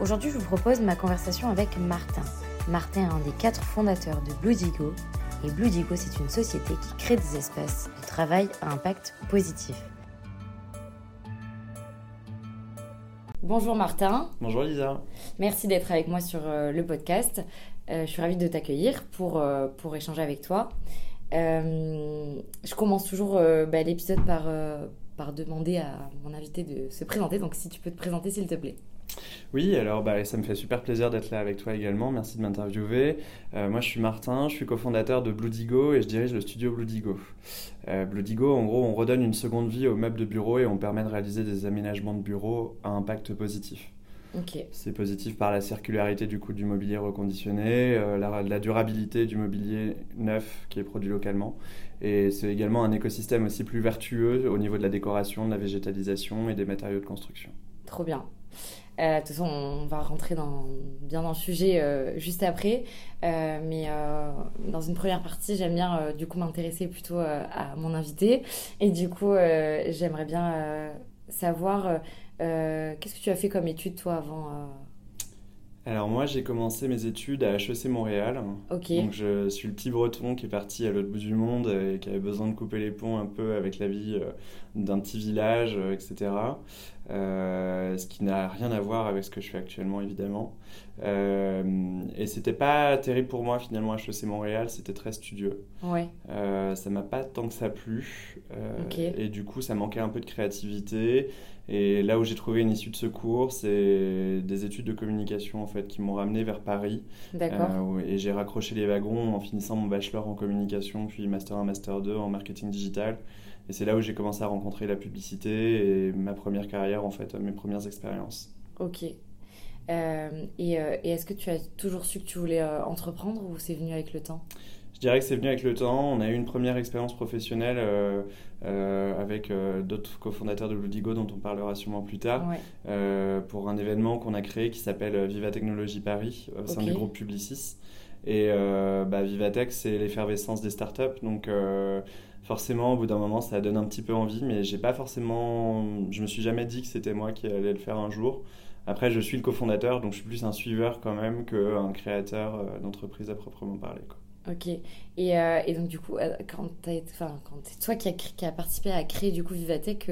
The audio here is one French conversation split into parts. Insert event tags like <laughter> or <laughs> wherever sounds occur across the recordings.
Aujourd'hui, je vous propose ma conversation avec Martin. Martin est un des quatre fondateurs de Bluedigo, et Bluedigo, c'est une société qui crée des espaces de travail à impact positif. Bonjour Martin. Bonjour Lisa. Merci d'être avec moi sur euh, le podcast. Euh, je suis ravie de t'accueillir pour, euh, pour échanger avec toi. je commence toujours bah, l'épisode par, par demander à mon invité de se présenter. Donc si tu peux te présenter s'il te plaît. Oui, alors bah, ça me fait super plaisir d'être là avec toi également. Merci de m'interviewer. Euh, moi, je suis Martin, je suis cofondateur de Bluedigo et je dirige le studio Bluedigo. Euh, Bluedigo, en gros, on redonne une seconde vie aux meubles de bureau et on permet de réaliser des aménagements de bureau à impact positif. C'est positif par la circularité du coût du mobilier reconditionné, euh, la, durabilité du mobilier neuf qui est produit localement. Et c'est également un écosystème aussi plus vertueux au niveau de la décoration, de la végétalisation et des matériaux de construction. Trop bien. Euh, de toute façon, on va rentrer dans, bien dans le sujet euh, juste après. Euh, mais dans une première partie, j'aime bien du coup m'intéresser plutôt à mon invité. Et du coup, j'aimerais bien savoir qu'est-ce que tu as fait comme étude toi avant alors moi j'ai commencé mes études à HEC Montréal. Donc je suis le petit breton qui est parti à l'autre bout du monde et qui avait besoin de couper les ponts un peu avec la vie d'un petit village, etc. Euh, ce qui n'a rien à voir avec ce que je fais actuellement évidemment. Euh, et c'était pas terrible pour moi finalement HEC Montréal, c'était très studieux. Ouais. Euh, ça m'a pas tant que ça plu. Et du coup ça manquait un peu de créativité. Et là où j'ai trouvé une issue de secours, c'est des études de communication en fait qui m'ont ramené vers Paris. D'accord. et j'ai raccroché les wagons en finissant mon bachelor en communication, puis master 1, master 2 en marketing digital. Et c'est là où j'ai commencé à rencontrer la publicité et ma première carrière, en fait, mes premières expériences. Ok. Euh, et, euh, et est-ce que tu as toujours su que tu voulais euh, entreprendre ou c'est venu avec le temps? Je dirais que c'est venu avec le temps. On a eu une première expérience professionnelle avec d'autres cofondateurs de Ludigo dont on parlera sûrement plus tard pour un événement qu'on a créé qui s'appelle Viva Technologie Paris au sein du groupe Publicis. Et bah, Vivatech, c'est l'effervescence des startups. Donc forcément, au bout d'un moment, ça donne un petit peu envie, mais j'ai pas forcément. Je me suis jamais dit que c'était moi qui allais le faire un jour. Après, je suis le cofondateur, donc je suis plus un suiveur quand même qu'un créateur euh, d'entreprise à proprement parler. Quoi. Ok. Et, euh, et, donc, du coup, euh, quand, quand c'est toi qui as, qui participé à créer du coup Vivatech,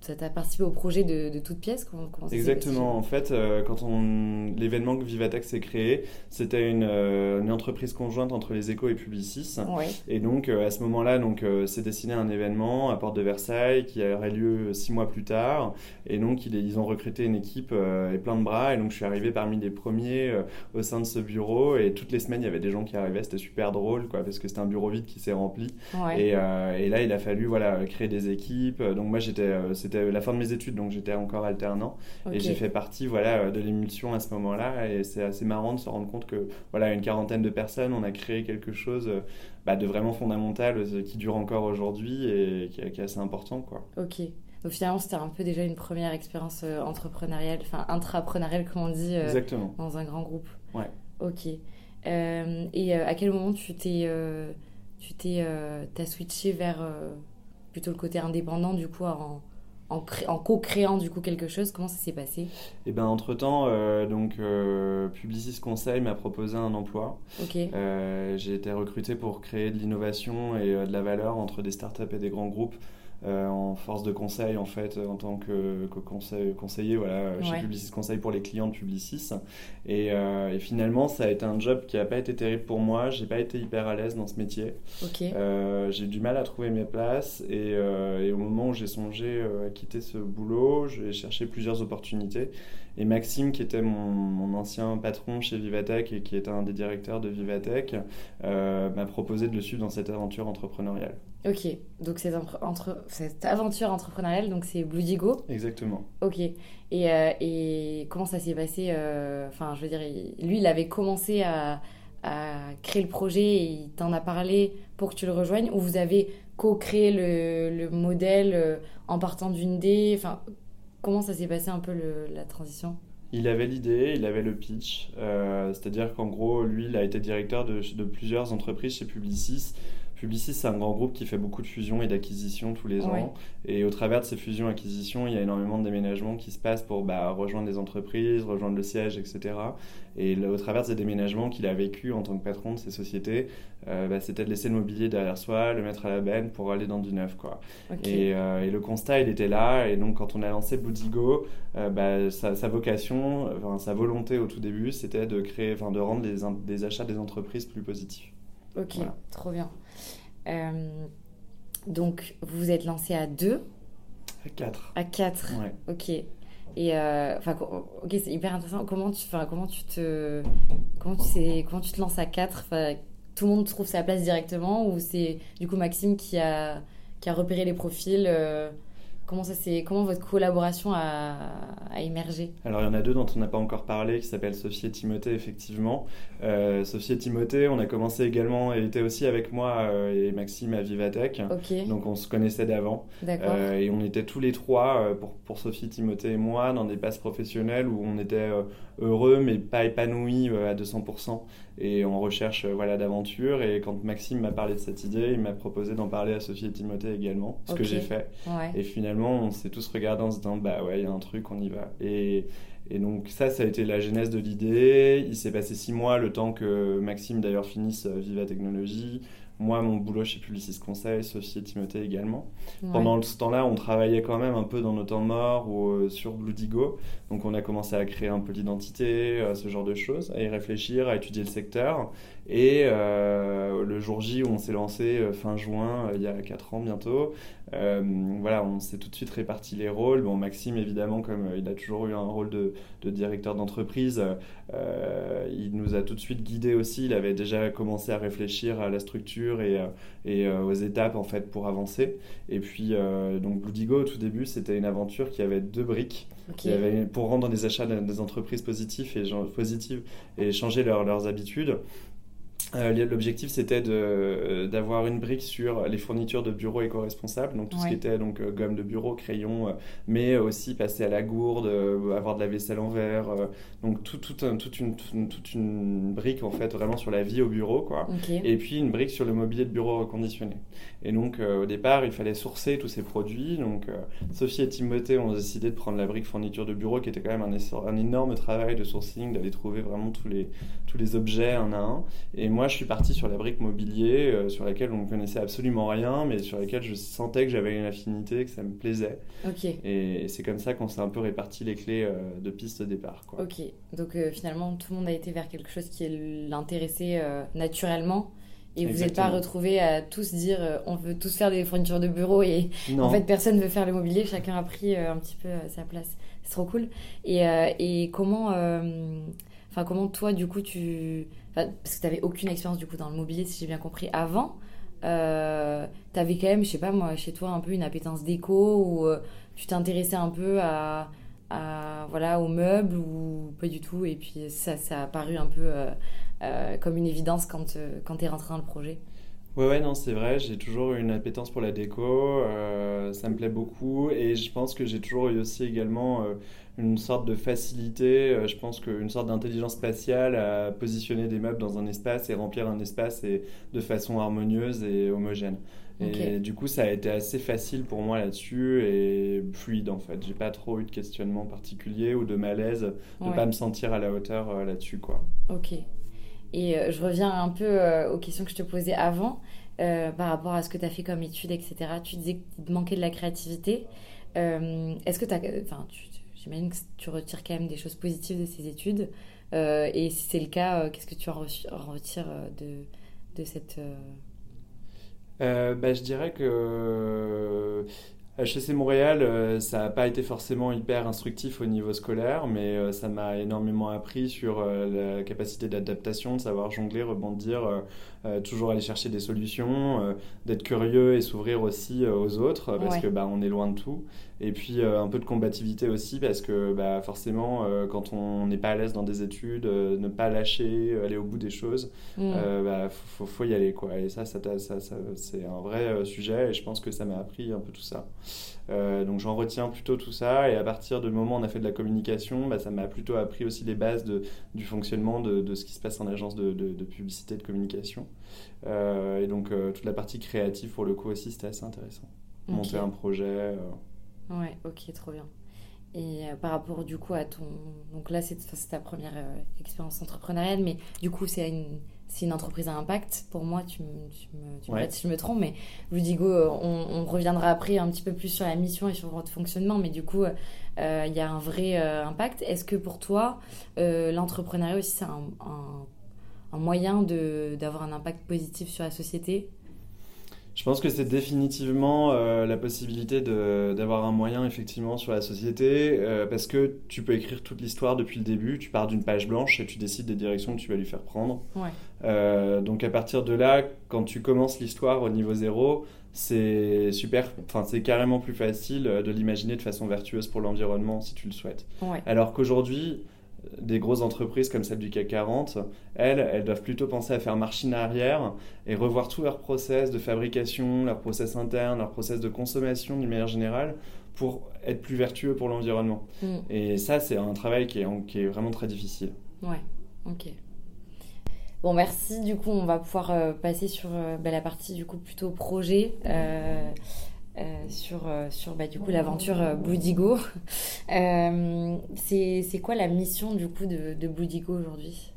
t'a participé au projet de, de toute pièce comment, Exactement. En fait, euh, quand on l'événement que Vivatex s'est créé, c'était une, euh, une, entreprise conjointe entre les Échos et Publicis. Et donc, euh, à ce moment-là, donc c'est destiné un événement à Porte de Versailles qui aurait lieu six mois plus tard. Et donc, ils, ils ont recruté une équipe et plein de bras. Et donc, je suis arrivé parmi les premiers au sein de ce bureau. Et toutes les semaines, il y avait des gens qui arrivaient. C'était super drôle, quoi, parce que c'était un bureau vide qui s'est rempli. Et, et, là, il a fallu voilà créer des équipes. Donc, moi, j'étais c'était la fin de mes études, donc j'étais encore alternant. Et j'ai fait partie voilà, de l'émulsion à ce moment-là. Et c'est assez marrant de se rendre compte que, voilà, une quarantaine de personnes, on a créé quelque chose bah, de vraiment fondamental euh, qui dure encore aujourd'hui et qui, est assez important. Quoi. Ok. Donc finalement, c'était un peu déjà une première expérience euh, entrepreneuriale, enfin intrapreneuriale, comme on dit, euh, dans un grand groupe. Ouais. Ok. et à quel moment tu t'es, tu t'es, t'as switché vers plutôt le côté indépendant, du coup, en, en, en co-créant du coup quelque chose Comment ça s'est passé? Et eh ben entre temps, euh, donc euh, Publicis Conseil m'a proposé un emploi. Euh, j'ai été recruté pour créer de l'innovation et de la valeur entre des startups et des grands groupes en force de conseil en fait en tant que, conseiller voilà chez Publicis Conseil pour les clients de Publicis. Et, finalement ça a été un job qui n'a pas été terrible pour moi. J'ai pas été hyper à l'aise dans ce métier. J'ai eu du mal à trouver mes places. Et, et au moment où j'ai songé à quitter ce boulot j'ai cherché plusieurs opportunités et Maxime, qui était mon, ancien patron chez Vivatech et qui était un des directeurs de Vivatech, euh, m'a proposé de le suivre dans cette aventure entrepreneuriale. Ok, donc cette, entre, cette aventure entrepreneuriale, donc c'est Bluedigo Exactement. Ok, et, euh, et comment ça s'est passé euh, Enfin, je veux dire, lui, il avait commencé à, à créer le projet et il t'en a parlé pour que tu le rejoignes ou vous avez co-créé le, le, modèle en partant d'une idée Enfin, Comment ça s'est passé un peu la transition? Il avait l'idée, il avait le pitch, euh, c'est-à-dire qu'en gros, lui, il a été directeur de, de plusieurs entreprises chez Publicis Publicis, c'est un grand groupe qui fait beaucoup de fusions et d'acquisitions tous les ans. Et au travers de ces fusions-acquisitions, il y a énormément de déménagements qui se passent pour bah, rejoindre des entreprises, rejoindre le siège, etc. Et au travers de ces déménagements qu'il a vécu en tant que patron de ces sociétés, euh, bah, c'était de laisser le mobilier derrière soi, le mettre à la benne pour aller dans du neuf. Quoi. Euh, et, le constat, il était là. Et donc, quand on a lancé Boudigo, euh, bah, sa, vocation, sa volonté au tout début, c'était de créer, de rendre les, des achats des entreprises plus positifs. Ok, trop bien. Euh, donc, vous vous êtes lancé à deux À quatre. À quatre, ouais. ok. Et euh, enfin, ok, c'est hyper intéressant. Comment tu, comment tu te, comment tu sais, comment tu te lances à quatre? Tout le monde trouve sa place directement ou c'est du coup Maxime qui a, qui a repéré les profils euh, Comment, ça comment votre collaboration a, émergé? Alors, il y en a deux dont on n'a pas encore parlé, qui s'appellent Sophie et Timothée, effectivement. Euh, Sophie et Timothée, on a commencé également, elle était aussi avec moi euh, et Maxime à Vivatech. Donc, on se connaissait d'avant. Euh, et on était tous les trois, pour, pour Sophie, Timothée et moi, dans des passes professionnelles où on était heureux, mais pas épanouis à 200% et en recherche voilà, d'aventure. Et quand Maxime m'a parlé de cette idée, il m'a proposé d'en parler à Sophie et Timothée également, ce que j'ai fait. Et finalement, on s'est tous regardés en se disant, bah ouais, il y a un truc, on y va. Et, et donc ça, ça a été la genèse de l'idée. Il s'est passé six mois, le temps que Maxime d'ailleurs finisse Viva Technologie moi, mon boulot chez Publicis Conseil, Sophie et Timothée également. Pendant ce temps-là, on travaillait quand même un peu dans nos temps morts ou euh, sur Bluedigo. Donc, on a commencé à créer un peu d'identité, euh, ce genre de choses, à y réfléchir, à étudier le secteur. Et euh, le jour J où on s'est lancé fin juin, il y a 4 ans bientôt, voilà, on s'est tout de suite réparti les rôles. Bon, Maxime, évidemment, comme il a toujours eu un rôle de, de directeur d'entreprise, il nous a tout de suite guidés aussi. Il avait déjà commencé à réfléchir à la structure et, euh, et euh, aux étapes en fait pour avancer. Et puis euh, donc Bluedigo au tout début c'était une aventure qui avait deux briques. Qui avait, pour rendre des achats des entreprises positives et, positives et changer leurs habitudes. Euh, l'objectif c'était euh, d'avoir une brique sur les fournitures de bureaux éco-responsables, donc tout ce qui était donc euh, gomme de bureau, crayon, mais aussi passer à la gourde, avoir de la vaisselle en verre, donc tout, tout toute, une, toute une brique en fait vraiment sur la vie au bureau quoi. Et puis une brique sur le mobilier de bureau reconditionné. Et donc au départ il fallait sourcer tous ces produits. Donc Sophie et Timothée ont décidé de prendre la brique fourniture de bureau qui était quand même un, un énorme travail de sourcing, d'aller trouver vraiment tous les, tous les objets un à un. Et moi, je suis parti sur la brique mobilier, euh, sur laquelle on ne connaissait absolument rien, mais sur laquelle je sentais que j'avais une affinité, que ça me plaisait. Ok. Et, c'est comme ça qu'on s'est un peu réparti les clés euh, de piste de départ. Quoi. Ok. Donc euh, finalement, tout le monde a été vers quelque chose qui l'intéressait naturellement. Et vous n'êtes pas retrouvés à tous dire on veut tous faire des fournitures de bureau et <laughs> en fait personne ne veut faire le mobilier, chacun a pris un petit peu sa place. C'est trop cool. Et, et comment, enfin comment toi du coup tu parce que tu n'avais aucune expérience du coup dans le mobilier, si j'ai bien compris, avant. Euh, tu avais quand même, je sais pas moi, chez toi un peu une appétence déco ou euh, tu t'intéressais un peu à, voilà, aux meubles ou pas du tout et puis ça, ça a paru un peu euh, euh, comme une évidence quand, quand tu es rentré dans le projet Ouais, ouais, non, c'est vrai, j'ai toujours eu une appétence pour la déco, ça me plaît beaucoup et je pense que j'ai toujours eu aussi également une sorte de facilité, euh, je pense qu'une sorte d'intelligence spatiale à positionner des meubles dans un espace et remplir un espace et de façon harmonieuse et homogène. Et du coup, ça a été assez facile pour moi là-dessus et fluide en fait. J'ai pas trop eu de questionnement particulier ou de malaise de ne pas me sentir à la hauteur euh, là-dessus quoi. Ok. Et euh, je reviens un peu aux questions que je te posais avant. par rapport à ce que tu as fait comme études, etc. Tu disais qu'il te manquait de la créativité. Est-ce que tu as. J'imagine que tu retires quand même des choses positives de ces études. et si c'est le cas, qu'est-ce que tu en retires de, de cette. bah, je dirais que HEC Montréal, euh, ça n'a pas été forcément hyper instructif au niveau scolaire, mais euh, ça m'a énormément appris sur euh, la capacité d'adaptation, de savoir jongler, rebondir, toujours aller chercher des solutions, d'être curieux et s'ouvrir aussi aux autres, parce que bah, on est loin de tout. Et puis un peu de combativité aussi, parce que bah, forcément, quand on n'est pas à l'aise dans des études, ne pas lâcher, aller au bout des choses, il mm. bah, faut, y aller. Quoi. Et ça, ça, ça, ça c'est un vrai sujet, et je pense que ça m'a appris un peu tout ça. Euh, donc j'en retiens plutôt tout ça et à partir du moment où on a fait de la communication, bah, ça m'a plutôt appris aussi les bases de, du fonctionnement de, de, ce qui se passe en agence de, de publicité de communication. Euh, et donc euh, toute la partie créative pour le coup aussi c'était assez intéressant. Monter un projet. Ouais, ok, trop bien. Et par rapport du coup à ton... Donc là c'est ta première expérience entrepreneuriale, mais du coup c'est une c'est une entreprise à impact. Pour moi, tu me, tu me, si je me trompe, mais Ludigo, euh, on, reviendra après un petit peu plus sur la mission et sur votre fonctionnement, mais du coup, euh, il y a un vrai euh, impact. Est-ce que pour toi, l'entrepreneuriat aussi, c'est un, un, un, moyen d'avoir un impact positif sur la société je pense que c'est définitivement euh, la possibilité d'avoir un moyen effectivement sur la société euh, parce que tu peux écrire toute l'histoire depuis le début, tu pars d'une page blanche et tu décides des directions que tu vas lui faire prendre. Euh, donc à partir de là, quand tu commences l'histoire au niveau zéro, c'est super, enfin c'est carrément plus facile de l'imaginer de façon vertueuse pour l'environnement si tu le souhaites. Alors qu'aujourd'hui, des grosses entreprises comme celle du CAC 40, elles, elles doivent plutôt penser à faire machine arrière et revoir tous leurs process de fabrication, leurs process internes, leurs process de consommation d'une manière générale pour être plus vertueux pour l'environnement. Mm. Et ça, c'est un travail qui est, qui est, vraiment très difficile. Ouais, ok. Bon, merci. Du coup, on va pouvoir euh, passer sur euh, bah, la partie du coup plutôt projet. Euh, sur, euh, sur bah, du coup l'aventure euh, Boudigo. <laughs> c'est quoi la mission du coup de, de Boudigo aujourd'hui?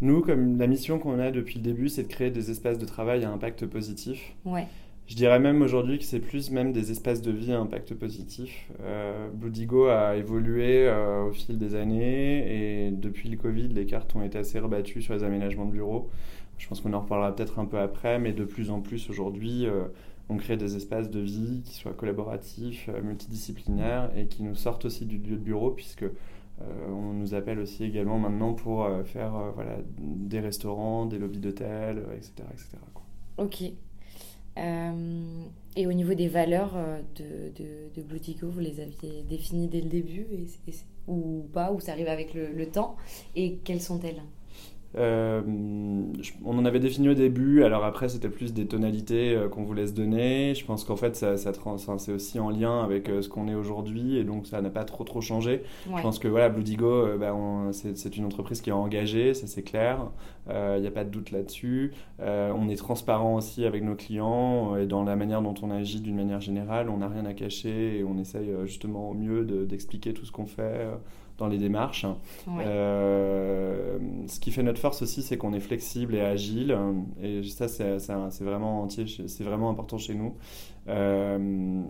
Nous, comme la mission qu'on a depuis le début, c'est de créer des espaces de travail à impact positif. Ouais. Je dirais même aujourd'hui que c'est plus même des espaces de vie à impact positif. Euh, Boudigo a évolué au fil des années et depuis le Covid, les cartes ont été assez rebattues sur les aménagements de bureaux. Je pense qu'on en reparlera peut-être un peu après, mais de plus en plus aujourd'hui, on crée des espaces de vie qui soient collaboratifs, euh, multidisciplinaires et qui nous sortent aussi du lieu de bureau puisque euh, on nous appelle aussi également maintenant pour euh, faire voilà, des restaurants, des lobbies d'hôtels, etc. etc. Ok. et au niveau des valeurs de, de, vous les aviez définies dès le début ou pas, ou ça arrive avec le temps Et quelles sont-elles? Euh, on en avait défini au début, alors après c'était plus des tonalités euh, qu'on voulait se donner. Je pense qu'en fait ça, ça c'est aussi en lien avec euh, ce qu'on est aujourd'hui et donc ça n'a pas trop trop changé. Je pense que voilà, Bloodigo, bah, c'est une entreprise qui est engagée, ça c'est clair, il n'y a pas de doute là-dessus. on est transparent aussi avec nos clients et dans la manière dont on agit d'une manière générale, on n'a rien à cacher et on essaye justement au mieux d'expliquer tout ce qu'on fait dans les démarches. Euh, ce qui fait notre force aussi, c'est qu'on est flexible et agile. Et ça, c'est vraiment entier, c'est vraiment important chez nous. Euh,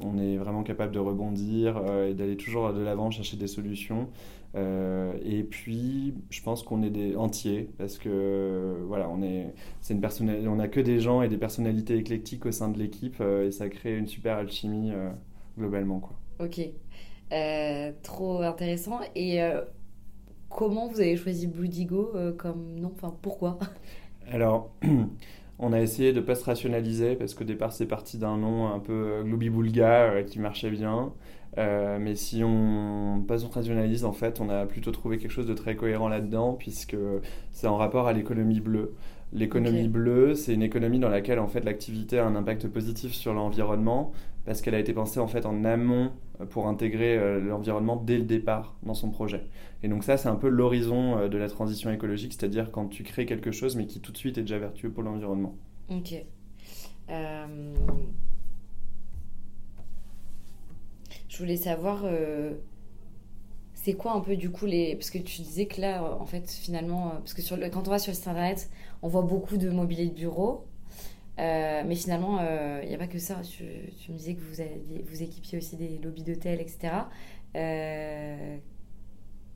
on est vraiment capable de rebondir euh, et d'aller toujours de l'avant chercher des solutions. et puis, je pense qu'on est des entiers parce que voilà, on est, c'est une on a que des gens et des personnalités éclectiques au sein de l'équipe et ça crée une super alchimie globalement, quoi. Ok. Euh, trop intéressant. Et euh, comment vous avez choisi Bluedigo euh, comme nom? Enfin, pourquoi? <laughs> Alors, <clears throat> on a essayé de ne pas se rationaliser parce qu'au départ, c'est parti d'un nom un peu globi-boulga qui marchait bien. mais si on pas se rationalise, en fait, on a plutôt trouvé quelque chose de très cohérent là-dedans, puisque c'est en rapport à l'économie bleue. L'économie bleue, c'est une économie dans laquelle en fait l'activité a un impact positif sur l'environnement parce qu'elle a été pensée en fait en amont euh, pour intégrer euh, l'environnement dès le départ dans son projet. Et donc ça, c'est un peu l'horizon euh, de la transition écologique, c'est-à-dire quand tu crées quelque chose mais qui tout de suite est déjà vertueux pour l'environnement. Ok. Je voulais savoir c'est quoi un peu du coup les parce que tu disais que là en fait finalement parce que sur quand on va sur le site internet on voit beaucoup de mobilier de bureau mais finalement, il n'y a pas que ça. Tu, me disais que vous, vous équipiez aussi des lobbies d'hôtels, etc.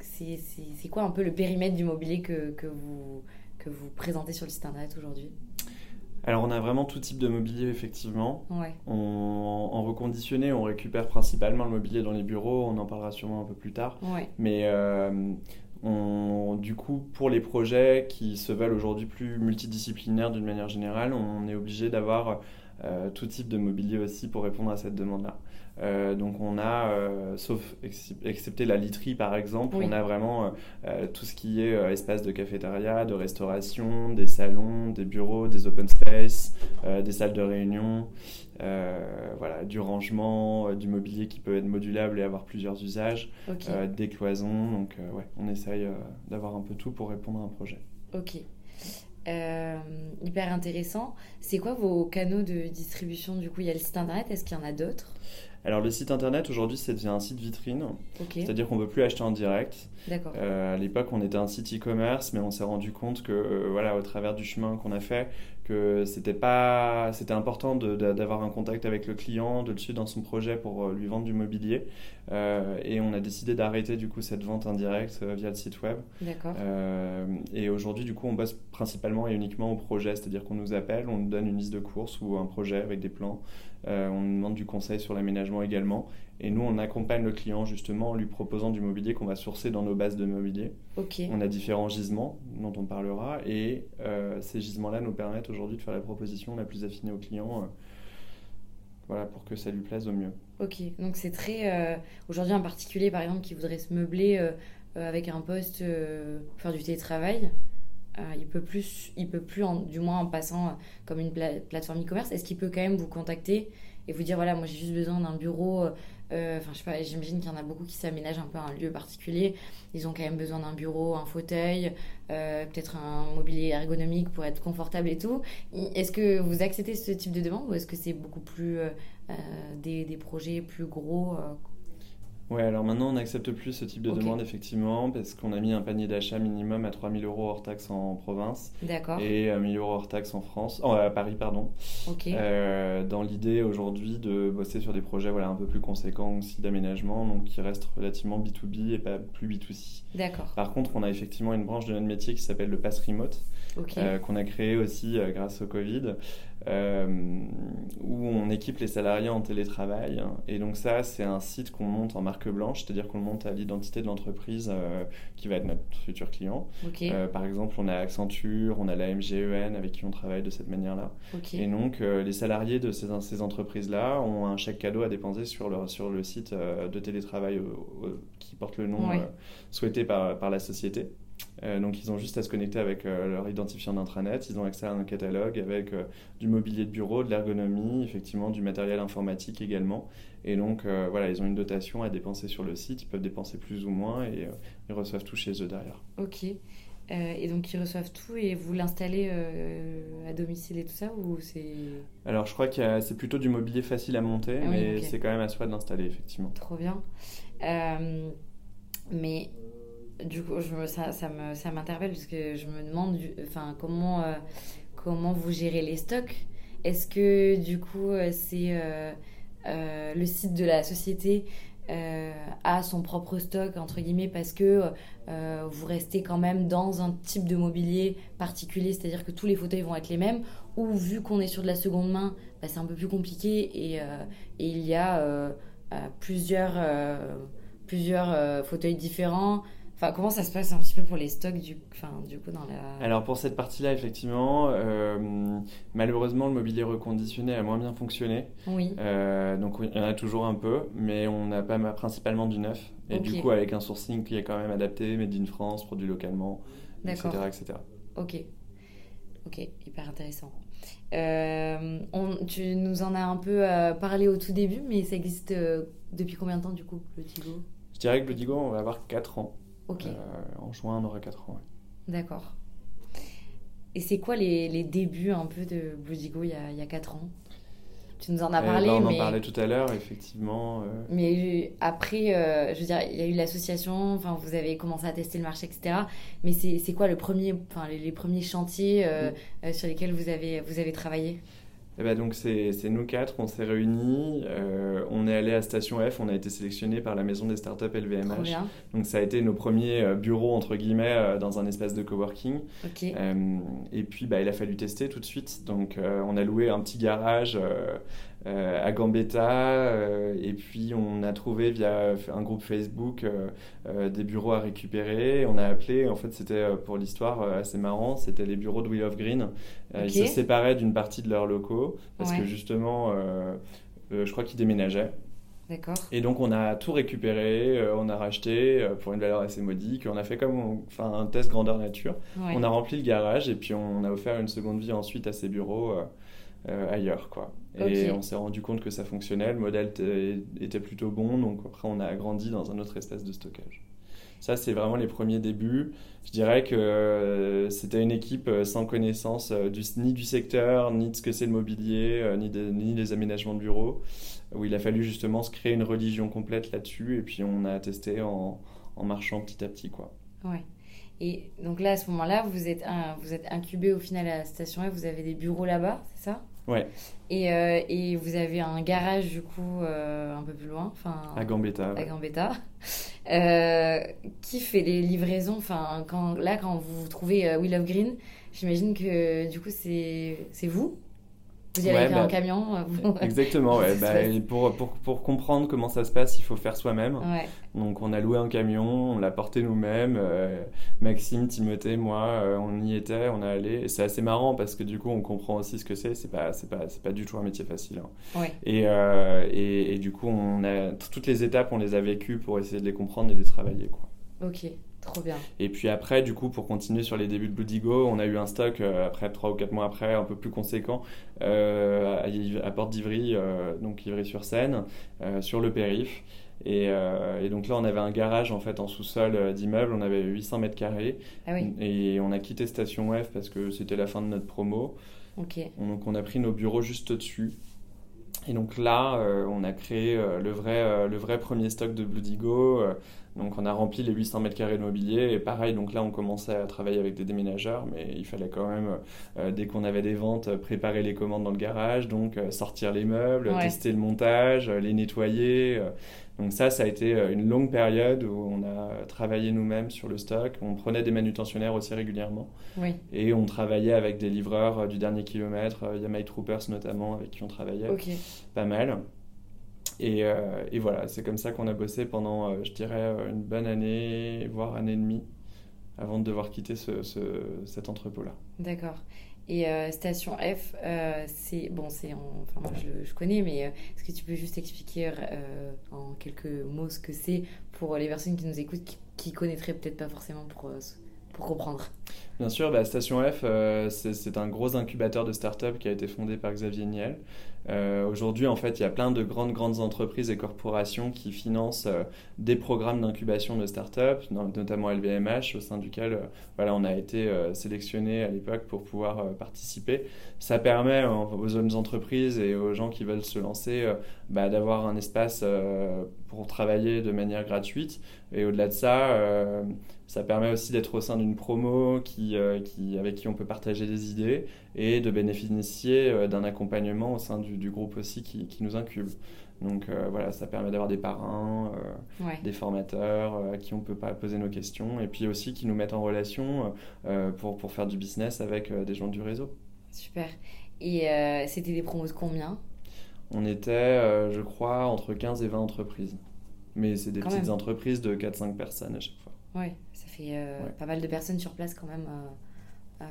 c'est quoi un peu le périmètre du mobilier que, que, vous, que vous présentez sur le site internet aujourd'hui? Alors on a vraiment tout type de mobilier effectivement. en reconditionné, on récupère principalement le mobilier dans les bureaux, on en parlera sûrement un peu plus tard. Mais euh, du coup, pour les projets qui se veulent aujourd'hui plus multidisciplinaires d'une manière générale, on est obligé d'avoir euh, tout type de mobilier aussi pour répondre à cette demande-là. Euh, donc on a, euh, sauf excepté la literie par exemple, on a vraiment euh, tout ce qui est espace de cafétéria, de restauration, des salons, des bureaux, des open space, des salles de réunion, voilà, du rangement, du mobilier qui peut être modulable et avoir plusieurs usages, des cloisons. Donc ouais, on essaye d'avoir un peu tout pour répondre à un projet. Ok. hyper intéressant. C'est quoi vos canaux de distribution? Du coup, il y a le site internet. Est-ce qu'il y en a d'autres? Alors le site internet aujourd'hui c'est un site vitrine, c'est-à-dire qu'on ne peut plus acheter en direct. Euh, à l'époque on était un site e-commerce mais on s'est rendu compte que euh, voilà au travers du chemin qu'on a fait que c'était pas c'était important d'avoir un contact avec le client, de le suivre dans son projet pour euh, lui vendre du mobilier. Et on a décidé d'arrêter du coup cette vente indirecte via le site web. et aujourd'hui du coup on bosse principalement et uniquement au projet, c'est-à-dire qu'on nous appelle, on nous donne une liste de courses ou un projet avec des plans euh, on demande du conseil sur l'aménagement également. Et nous, on accompagne le client justement en lui proposant du mobilier qu'on va sourcer dans nos bases de mobilier. On a différents gisements dont on parlera et euh, ces gisements-là nous permettent aujourd'hui de faire la proposition la plus affinée au client. Euh, voilà, pour que ça lui plaise au mieux. Ok, donc c'est très. Aujourd'hui, un particulier par exemple qui voudrait se meubler avec un poste, faire du télétravail, euh, il peut plus, il peut plus du moins en passant euh, comme une plateforme e-commerce. Est-ce qu'il peut quand même vous contacter et vous dire voilà, moi j'ai juste besoin d'un bureau. Euh, enfin, je sais pas, j'imagine qu'il y en a beaucoup qui s'aménagent un peu à un lieu particulier. Ils ont quand même besoin d'un bureau, un fauteuil, peut-être un mobilier ergonomique pour être confortable et tout. Est-ce que vous acceptez ce type de demande ou est-ce que c'est beaucoup plus des, des, projets plus gros Ouais, alors maintenant on n'accepte plus ce type de demande effectivement parce qu'on a mis un panier d'achat minimum à 3000 euros hors taxe en province et à 1000 euros hors taxe en France, oh, à Paris pardon. Euh, dans l'idée aujourd'hui de bosser sur des projets voilà un peu plus conséquents aussi d'aménagement donc qui restent relativement B2B et pas plus B2C. D'accord. Par contre on a effectivement une branche de notre métier qui s'appelle le pass remote euh, qu'on a créé aussi euh, grâce au Covid euh, où on équipe les salariés en télétravail. Et donc ça, c'est un site qu'on monte en marque blanche, c'est-à-dire qu'on monte à l'identité de l'entreprise qui va être notre futur client. Par exemple, on a Accenture, on a la MGEN avec qui on travaille de cette manière-là. Et donc, les salariés de ces, ces entreprises-là ont un chèque cadeau à dépenser sur le, sur le site de télétravail qui porte le nom souhaité par, par la société. Euh, donc ils ont juste à se connecter avec euh, leur identifiant d'intranet, ils ont accès à un catalogue avec euh, du mobilier de bureau, de l'ergonomie, effectivement du matériel informatique également. Et donc voilà, ils ont une dotation à dépenser sur le site, ils peuvent dépenser plus ou moins et ils reçoivent tout chez eux derrière. Ok. et donc ils reçoivent tout et vous l'installez à domicile et tout ça ou c'est Alors je crois que c'est plutôt du mobilier facile à monter, ah mais c'est quand même à soi de l'installer effectivement. Trop bien. mais du coup, ça, ça, m'interpelle parce que je me demande enfin, comment, euh, comment vous gérez les stocks. Est-ce que du coup, euh, c'est euh, le site de la société a son propre stock, entre guillemets, parce que vous restez quand même dans un type de mobilier particulier, c'est-à-dire que tous les fauteuils vont être les mêmes, ou vu qu'on est sur de la seconde main, bah, c'est un peu plus compliqué et, il y a plusieurs fauteuils différents Enfin, comment ça se passe un petit peu pour les stocks du, enfin, du coup dans la... Alors pour cette partie-là, effectivement, euh, malheureusement, le mobilier reconditionné a moins bien fonctionné. Oui. Euh, donc il y en a toujours un peu, mais on n'a pas principalement du neuf. Et du coup, avec un sourcing qui est quand même adapté, made in France, produit localement, etc., etc. Ok. Ok, hyper intéressant. Euh, on, tu nous en as un peu parlé au tout début, mais ça existe depuis combien de temps du coup, le Tigo? Je dirais que le Tigo, on va avoir 4 ans. Euh, en juin, on aura 4 ans. D'accord. Et c'est quoi les, les, débuts un peu de Bluedigo il y a, il y a 4 ans? Tu nous en as parlé. Euh, bah, on en parlait tout à l'heure, effectivement. Euh. Mais après, je veux dire, il y a eu l'association, enfin, vous avez commencé à tester le marché, etc. Mais c'est quoi le premier, enfin, les, premiers chantiers sur lesquels vous avez, vous avez travaillé? Eh ben donc c'est nous quatre, on s'est réunis, euh, on est allé à Station F, on a été sélectionné par la maison des startups LVMH. Donc ça a été nos premiers euh, bureaux entre guillemets euh, dans un espace de coworking. et puis bah, il a fallu tester tout de suite. Donc on a loué un petit garage euh, à Gambetta. Euh, et puis on a trouvé via un groupe Facebook euh, des bureaux à récupérer. On a appelé, en fait c'était pour l'histoire assez marrant, c'était les bureaux de Will of Green. Ils se séparaient d'une partie de leurs locaux parce que justement, je crois qu'ils déménageaient. D'accord. Et donc on a tout récupéré, on a racheté pour une valeur assez modique, on a fait comme enfin, un test grandeur nature. On a rempli le garage et puis on a offert une seconde vie ensuite à ces bureaux ailleurs. quoi. Et on s'est rendu compte que ça fonctionnait, le modèle était plutôt bon, donc après on a agrandi dans un autre espace de stockage. Ça, c'est vraiment les premiers débuts. Je dirais que euh, c'était une équipe euh, sans connaissance euh, du, ni du secteur, ni de ce que c'est le mobilier, ni, ni des aménagements de bureaux, où il a fallu justement se créer une religion complète là-dessus, et puis on a testé en, en, marchant petit à petit. Quoi. Ouais. Et donc là, à ce moment-là, vous êtes, vous êtes incubé au final à la station et vous avez des bureaux là-bas, c'est ça? Ouais. Et, euh, et, vous avez un garage du coup euh, un peu plus loin, à Gambetta. À Gambetta. <laughs> Euh, qui fait les livraisons Enfin, quand là, quand vous trouvez Will of Green, j'imagine que du coup c'est vous vous y allez un bah, camion euh, <laughs> Exactement, ouais. <laughs> bah, pour, pour, pour, comprendre comment ça se passe, il faut faire soi-même. Donc on a loué un camion, on l'a porté nous-mêmes. Euh, Maxime, Timothée, moi, euh, on y était, on a allé. Et c'est assez marrant parce que du coup, on comprend aussi ce que c'est. C'est pas, c'est pas, c'est pas du tout un métier facile. Hein. Et, et, et, du coup, on a, toutes les étapes, on les a vécues pour essayer de les comprendre et de les travailler. Quoi. Ok. Trop bien. Et puis après, du coup, pour continuer sur les débuts de Bloody Go, on a eu un stock, euh, après 3 ou 4 mois après, un peu plus conséquent, euh, à, Porte d'Ivry, euh, donc Ivry-sur-Seine, sur le périph'. Et, donc là, on avait un garage en fait en sous-sol d'immeuble, on avait 800 mètres carrés. Ah oui. Et on a quitté Station F parce que c'était la fin de notre promo. Donc on a pris nos bureaux juste au-dessus. Et donc là, on a créé le, vrai, le vrai premier stock de Bloody Go. Donc on a rempli les 800 mètres carrés de mobilier et pareil, donc là on commençait à travailler avec des déménageurs, mais il fallait quand même, euh, dès qu'on avait des ventes, préparer les commandes dans le garage, donc euh, sortir les meubles, tester le montage, euh, les nettoyer. Donc ça, ça a été une longue période où on a travaillé nous-mêmes sur le stock. On prenait des manutentionnaires aussi régulièrement. Et on travaillait avec des livreurs du dernier kilomètre, Yamai Troopers notamment, avec qui on travaillait pas mal. Euh, et, voilà, c'est comme ça qu'on a bossé pendant, euh, je dirais, euh, une bonne année, voire année et demie, avant de devoir quitter ce, cet entrepôt-là. D'accord. Et Station F, c'est bon, c'est enfin moi je, connais, mais est-ce que tu peux juste expliquer en quelques mots ce que c'est pour les personnes qui nous écoutent, qui, qui connaîtraient peut-être pas forcément pour comprendre Bien sûr, bah, Station F, euh, c'est un gros incubateur de start-up qui a été fondé par Xavier Niel. Euh, aujourd'hui, en fait, il y a plein de grandes, grandes entreprises et corporations qui financent euh, des programmes d'incubation de start-up, notamment LVMH, au sein duquel voilà, on a été sélectionné à l'époque pour pouvoir participer. Ça permet aux jeunes entreprises et aux gens qui veulent se lancer bah, d'avoir un espace pour travailler de manière gratuite. Et au-delà de ça, ça permet aussi d'être au sein d'une promo qui, euh, qui, avec qui on peut partager des idées et de bénéficier euh, d'un accompagnement au sein du, groupe aussi qui, qui, nous incube. Donc euh, voilà, ça permet d'avoir des parrains, des formateurs à qui on peut pas poser nos questions et puis aussi qui nous mettent en relation pour, pour faire du business avec des gens du réseau. Super. Et c'était des promos de combien? On était, je crois, entre 15 et 20 entreprises. Mais c'est des petites entreprises de 4-5 personnes à chaque fois. Oui, ça fait euh, pas mal de personnes sur place quand même euh, euh,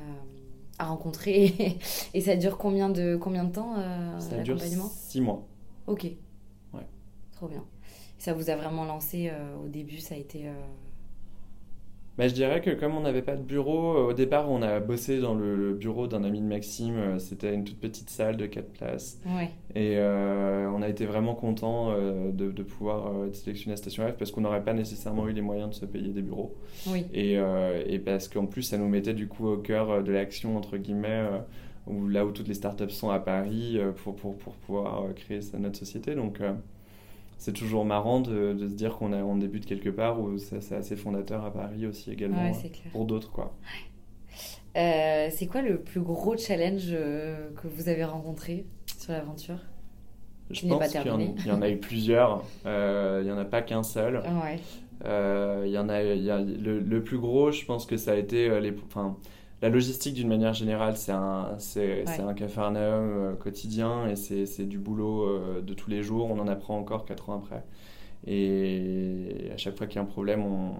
à rencontrer. <laughs> Et ça dure combien de, combien de temps Ça dure 6 mois. Ok. Ouais. Trop bien. ça vous a vraiment lancé au début, ça a été bah, je dirais que comme on n'avait pas de bureau, euh, au départ, on a bossé dans le, bureau d'un ami de Maxime. Euh, c'était une toute petite salle de 4 places. Et euh, on a été vraiment content de, pouvoir être sélectionné à Station F parce qu'on n'aurait pas nécessairement eu les moyens de se payer des bureaux. Oui. Et, et parce qu'en plus, ça nous mettait du coup au cœur de l'action, entre guillemets, où, là où toutes les startups sont à Paris pour, pour, pour pouvoir créer notre société. Donc c'est toujours marrant de, de se dire qu'on on débute quelque part où c'est assez fondateur à Paris aussi également pour d'autres quoi. Euh, c'est quoi le plus gros challenge euh, que vous avez rencontré sur l'aventure Je pense qu'il y, en a eu plusieurs. il n'y en a pas qu'un seul. Ouais. il y en a, y a le, le, plus gros, je pense que ça a été les, enfin, la logistique d'une manière générale, c'est un, c'est, un cafarnaum quotidien et c'est, du boulot de tous les jours. On en apprend encore quatre ans après. Et à chaque fois qu'il y a un problème, on,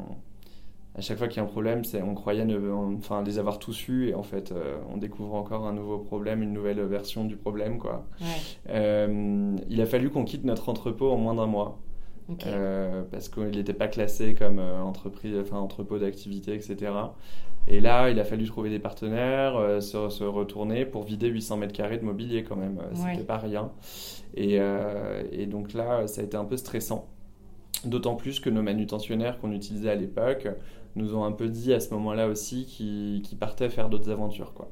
à chaque fois qu'il y a un problème, on croyait ne, enfin, les avoir tous eus et en fait, euh, on découvre encore un nouveau problème, une nouvelle version du problème. Quoi. Euh, il a fallu qu'on quitte notre entrepôt en moins d'un mois. Euh, parce qu'il n'était pas classé comme entreprise, enfin, entrepôt d'activité, etc. Et là, il a fallu trouver des partenaires, se, se, retourner pour vider 800 mètres carrés de mobilier quand même. C'était pas rien. Et, et, donc là, ça a été un peu stressant. D'autant plus que nos manutentionnaires qu'on utilisait à l'époque nous ont un peu dit à ce moment-là aussi qu'ils partaient faire d'autres aventures. Quoi.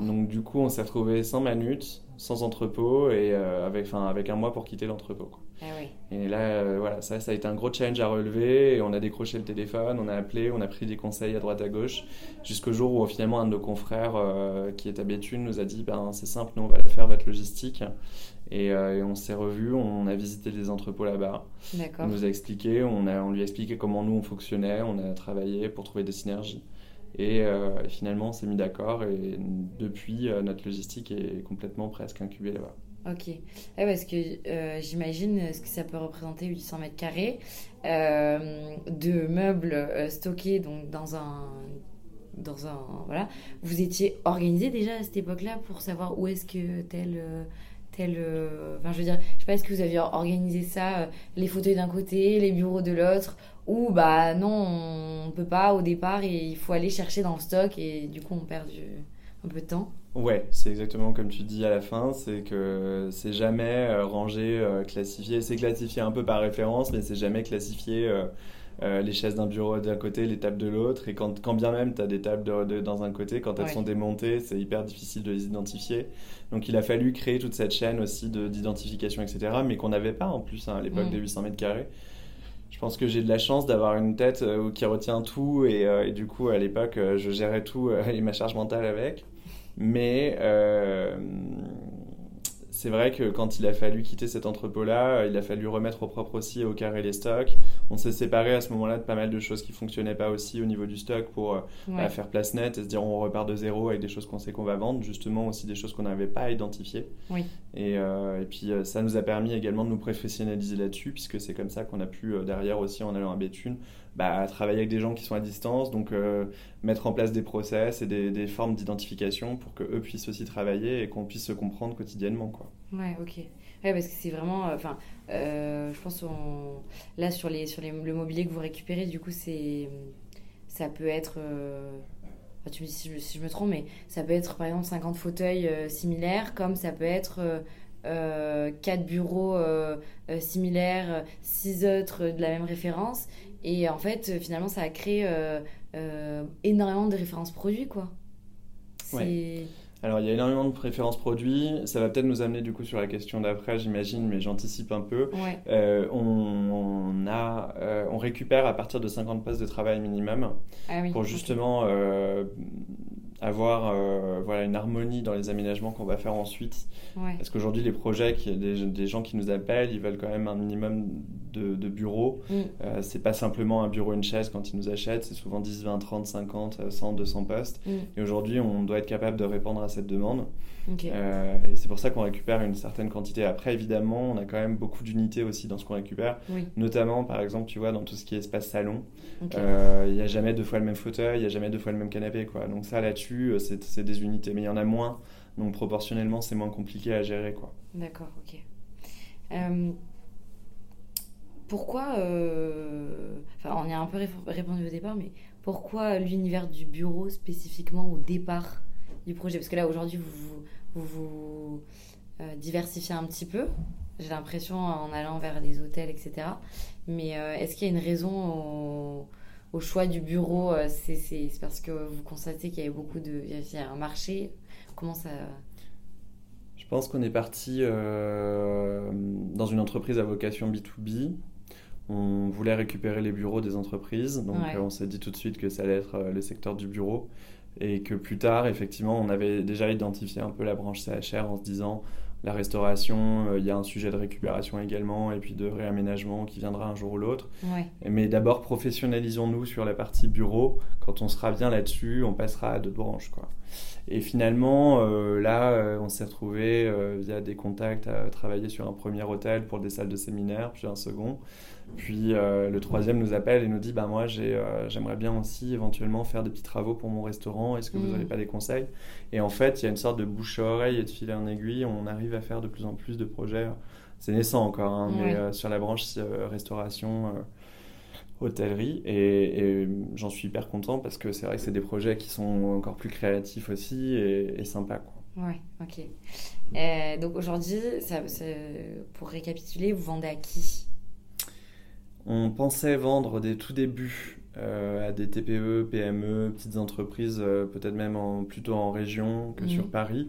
Donc du coup, on s'est retrouvé sans manut, sans entrepôt et euh, avec, avec un mois pour quitter l'entrepôt. Ah oui. Et là, euh, voilà, ça, ça a été un gros challenge à relever. Et on a décroché le téléphone, on a appelé, on a pris des conseils à droite à gauche, jusqu'au jour où finalement un de nos confrères euh, qui est à Béthune nous a dit ben, c'est simple, nous on va faire votre logistique. Et, on s'est revus, on a visité des entrepôts là-bas. On nous a expliqué, on, a, on lui a expliqué comment nous on fonctionnait, on a travaillé pour trouver des synergies. Et euh, finalement, on s'est mis d'accord et depuis, euh, notre logistique est complètement presque incubée là-bas. Ok. parce que euh, j'imagine ce que ça peut représenter 800 mètres carrés de meubles stockés donc, dans un. Dans un voilà. Vous étiez organisé déjà à cette époque-là pour savoir où est-ce que tel tel enfin je veux dire je sais pas est-ce que vous aviez organisé ça les fauteuils d'un côté les bureaux de l'autre ou bah non, on peut pas au départ et il faut aller chercher dans le stock et du coup on perd un peu de temps? Ouais, c'est exactement comme tu dis à la fin, c'est que c'est jamais euh, rangé, euh, classifié. C'est classifié un peu par référence, mais c'est jamais classifié euh, les chaises d'un bureau d'un côté, les tables de l'autre. Et quand, quand, bien même tu as des tables de, dans un côté, quand elles sont démontées, c'est hyper difficile de les identifier. Donc il a fallu créer toute cette chaîne aussi d'identification, etc., mais qu'on n'avait pas en plus hein, à l'époque mm. des 800 mètres carrés. Je pense que j'ai de la chance d'avoir une tête euh, qui retient tout et, euh, et, du coup à l'époque euh, je gérais tout et ma charge mentale avec. Mais c'est vrai que quand il a fallu quitter cet entrepôt-là, il a fallu remettre au propre aussi au carré les stocks. On s'est séparé à ce moment-là de pas mal de choses qui fonctionnaient pas aussi au niveau du stock pour euh, bah, faire place nette et se dire on repart de zéro avec des choses qu'on sait qu'on va vendre, justement aussi des choses qu'on n'avait pas identifiées. Oui. Et, euh, et, puis euh, ça nous a permis également de nous professionnaliser là-dessus, puisque c'est comme ça qu'on a pu derrière aussi en allant à Béthune bah, travailler avec des gens qui sont à distance, donc mettre en place des process et des, formes d'identification pour qu'eux puissent aussi travailler et qu'on puisse se comprendre quotidiennement. Quoi. Ouais, ok. Ouais, parce que c'est vraiment. Euh, enfin, euh, je pense on... là sur les sur le mobilier que vous récupérez, du coup, ça peut être. Euh, tu me dis si je, si je, me trompe, mais ça peut être par exemple 50 fauteuils similaires, comme ça peut être 4 bureaux similaires, 6 autres de la même référence. Et en fait, finalement, ça a créé énormément de références produits, quoi. C'est. Alors, il y a énormément de préférences produits. Ça va peut-être nous amener du coup sur la question d'après, j'imagine, mais j'anticipe un peu. Euh, on, a, euh, on récupère à partir de 50 postes de travail minimum ah pour justement euh, avoir voilà, une harmonie dans les aménagements qu'on va faire ensuite. Parce qu'aujourd'hui, les projets, y a des, gens qui nous appellent, ils veulent quand même un minimum de, de bureaux. Mm. Euh, c'est pas simplement un bureau, une chaise quand ils nous achètent, c'est souvent 10, 20, 30, 50, 100, 200 postes. Mm. Et aujourd'hui, on doit être capable de répondre à cette demande. Euh, et c'est pour ça qu'on récupère une certaine quantité. Après, évidemment, on a quand même beaucoup d'unités aussi dans ce qu'on récupère. Notamment, par exemple, tu vois, dans tout ce qui est espace salon, euh, il n'y a jamais deux fois le même fauteuil, il n'y a jamais deux fois le même canapé. Quoi. Donc ça, là-dessus, c'est des unités. Mais il y en a moins. Donc proportionnellement, c'est moins compliqué à gérer. quoi. D'accord, ok. Euh, pourquoi, euh, enfin on y a un peu répondu au départ, mais pourquoi l'univers du bureau spécifiquement au départ? Du projet. Parce que là aujourd'hui vous vous, vous, euh, diversifiez un petit peu, j'ai l'impression en allant vers des hôtels, etc. Mais est-ce qu'il y a une raison au, choix du bureau C'est parce que vous constatez qu'il y avait beaucoup de... Il y a un marché. Comment ça... Je pense qu'on est parti euh, dans une entreprise à vocation B2B. On voulait récupérer les bureaux des entreprises, donc on s'est dit tout de suite que ça allait être euh, le secteur du bureau et que plus tard, effectivement, on avait déjà identifié un peu la branche CHR en se disant la restauration, il y a un sujet de récupération également, et puis de réaménagement qui viendra un jour ou l'autre. Mais d'abord, professionnalisons-nous sur la partie bureau. Quand on sera bien là-dessus, on passera à d'autres branches. Quoi. Et finalement, là, on s'est retrouvé via des contacts à travailler sur un premier hôtel pour des salles de séminaire, puis un second. Puis euh, le troisième nous appelle et nous dit bah moi euh, j'aimerais bien aussi éventuellement faire des petits travaux pour mon restaurant. Est-ce que vous n'avez mm. pas des conseils? Et en fait il y a une sorte de bouche à oreille et de fil en aiguille. On arrive à faire de plus en plus de projets. C'est naissant encore, hein, mais euh, sur la branche restauration, hôtellerie et, j'en suis hyper content parce que c'est vrai que c'est des projets qui sont encore plus créatifs aussi et, et sympas quoi. Ouais, ok. donc aujourd'hui, pour récapituler, vous vendez à qui? On pensait vendre des tout débuts euh, à des TPE, PME, petites entreprises, euh, peut-être même en, plutôt en région que sur mhm. Paris.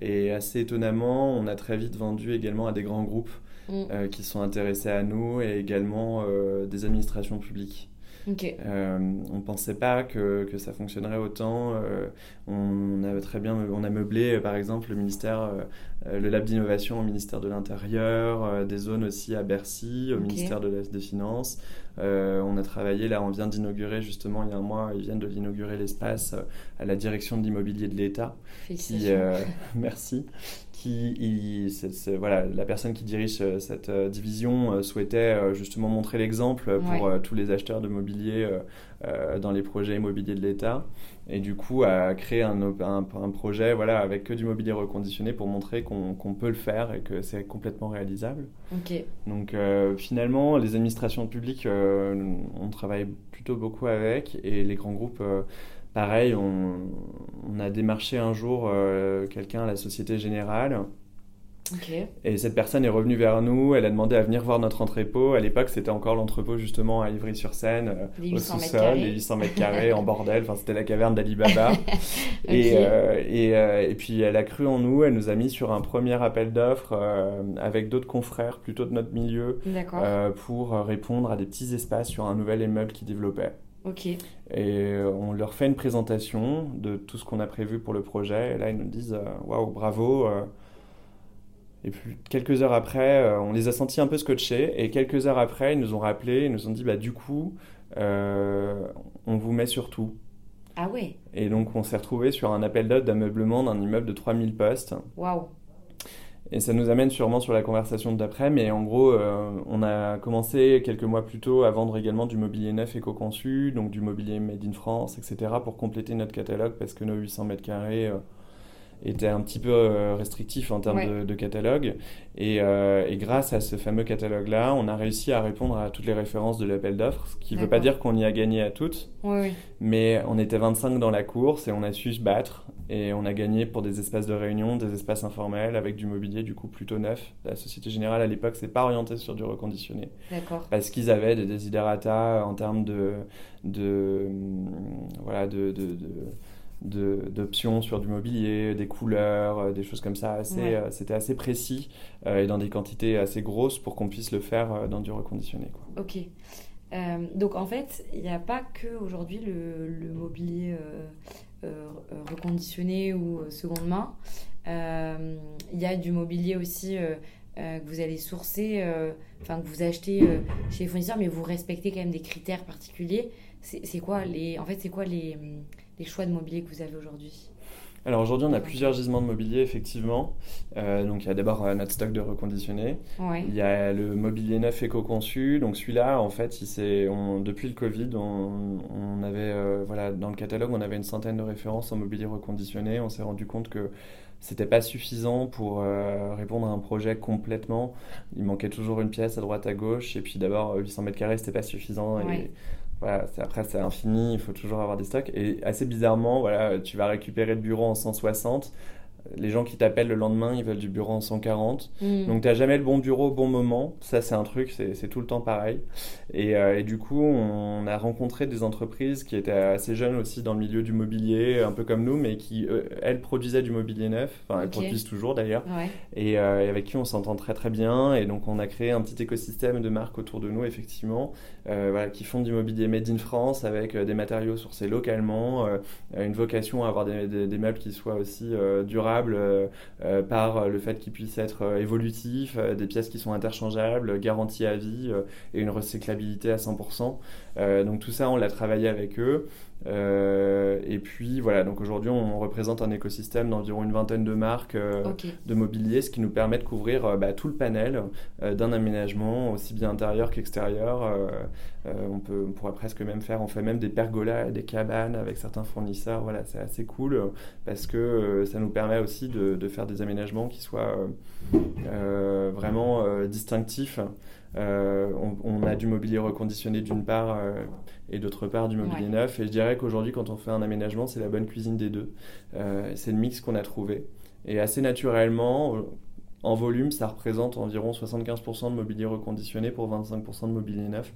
Et assez étonnamment, on a très vite vendu également à des grands groupes mhm. euh, qui sont intéressés à nous et également des administrations publiques. Euh, on ne pensait pas que, que, ça fonctionnerait autant. Euh, on avait très bien, on a meublé euh, par exemple le ministère, le lab d'innovation au ministère de l'Intérieur, des zones aussi à Bercy, au ministère de des Finances. on a travaillé là, on vient d'inaugurer justement il y a un mois, ils viennent de l'inaugurer l'espace à la direction de l'immobilier de l'État. <laughs> merci qui, voilà, la personne qui dirige euh, cette euh, division euh, souhaitait justement montrer l'exemple pour tous les acheteurs de mobilier dans les projets immobiliers de l'État. Et du coup, a créé un, un, projet voilà, avec que du mobilier reconditionné pour montrer qu'on peut le faire et que c'est complètement réalisable. Donc finalement, les administrations publiques, on travaille plutôt beaucoup avec et les grands groupes Pareil, on, a démarché un jour euh, quelqu'un à la Société Générale. Et cette personne est revenue vers nous, elle a demandé à venir voir notre entrepôt. À l'époque, c'était encore l'entrepôt justement à Ivry-sur-Seine, euh, au sous-sol, les 800 mètres carrés en bordel. Enfin, c'était la caverne d'Alibaba. <laughs> et, euh, et, puis, elle a cru en nous, elle nous a mis sur un premier appel d'offres avec d'autres confrères, plutôt de notre milieu, pour répondre à des petits espaces sur un nouvel immeuble qui développait. Ok. Et euh, on leur fait une présentation de tout ce qu'on a prévu pour le projet. Et là, ils nous disent euh, Waouh, bravo. Euh. Et puis, quelques heures après, on les a sentis un peu scotchés. Et quelques heures après, ils nous ont rappelé, ils nous ont dit Bah, du coup, on vous met sur tout. Ah ouais Et donc, on s'est retrouvé sur un appel d'offres d'ameublement d'un immeuble de 3000 postes. Waouh et ça nous amène sûrement sur la conversation d'après, mais en gros, euh, on a commencé quelques mois plus tôt à vendre également du mobilier neuf éco-conçu, donc du mobilier made in France, etc., pour compléter notre catalogue, parce que nos 800 mètres carrés euh, était un petit peu euh, restrictif en termes de, catalogue. Euh, et, grâce à ce fameux catalogue-là, on a réussi à répondre à toutes les références de l'appel d'offres, ce qui ne veut pas dire qu'on y a gagné à toutes, mais on était 25 dans la course et on a su se battre. Et on a gagné pour des espaces de réunion, des espaces informels, avec du mobilier du coup plutôt neuf. La Société Générale à l'époque s'est pas orientée sur du reconditionné. Parce qu'ils avaient des desiderata en termes de, de, voilà, de, de d'options sur du mobilier, des couleurs, euh, des choses comme ça. Assez, euh, C'était assez précis euh, et dans des quantités assez grosses pour qu'on puisse le faire dans du reconditionné. Quoi. Ok. donc en fait, il n'y a pas que aujourd'hui le, le, mobilier reconditionné ou seconde main. Il y a du mobilier aussi que vous allez sourcer, enfin que vous achetez chez les fournisseurs, mais vous respectez quand même des critères particuliers. C'est quoi les, en fait, c'est quoi les choix de mobilier que vous avez aujourd'hui? Alors aujourd'hui, on a plusieurs gisements de mobilier, effectivement. Euh, donc il y a d'abord euh, notre stock de reconditionné. Il y a le mobilier neuf éco-conçu. Donc celui-là, en fait, il on, depuis le Covid, on, avait, euh, voilà, dans le catalogue, on avait une centaine de références en mobilier reconditionné. On s'est rendu compte que c'était pas suffisant pour répondre à un projet complètement. Il manquait toujours une pièce à droite à gauche. Et puis d'abord, 800 mètres carrés, c'était pas suffisant. Et voilà, après c'est infini, il faut toujours avoir des stocks. Et assez bizarrement, voilà, tu vas récupérer le bureau en 160 les gens qui t'appellent le lendemain, ils veulent du bureau en 140. Mm. Donc, tu n'as jamais le bon bureau au bon moment. Ça, c'est un truc, c'est tout le temps pareil. Euh, et, du coup, on a rencontré des entreprises qui étaient assez jeunes aussi dans le milieu du mobilier, un peu comme nous, mais qui, euh, elles, produisaient du mobilier neuf. Enfin, elles produisent toujours d'ailleurs. Euh, et, avec qui on s'entend très très bien. Et donc, on a créé un petit écosystème de marques autour de nous, effectivement, voilà, qui font du mobilier made in France avec des matériaux sourcés localement, une vocation à avoir des, des meubles qui soient aussi durables durable par le fait qu'ils puissent être évolutifs, des pièces qui sont interchangeables, garanties à vie et une recyclabilité à 100%. donc tout ça, on l'a travaillé avec eux. Euh, et puis voilà, donc aujourd'hui on représente un écosystème d'environ une vingtaine de marques euh, de mobilier, ce qui nous permet de couvrir euh, bah, tout le panel d'un aménagement, aussi bien intérieur qu'extérieur. on, peut, on pourrait presque même faire, on fait même des pergolas, des cabanes avec certains fournisseurs. Voilà, c'est assez cool parce que ça nous permet aussi de, de faire des aménagements qui soient vraiment distinctifs. Euh, on, a du mobilier reconditionné d'une part euh, et d'autre part du mobilier neuf. Et je dirais qu'aujourd'hui, quand on fait un aménagement, c'est la bonne cuisine des deux. Euh, c'est le mix qu'on a trouvé. Et assez naturellement, en volume, ça représente environ 75% de mobilier reconditionné pour 25% de mobilier neuf.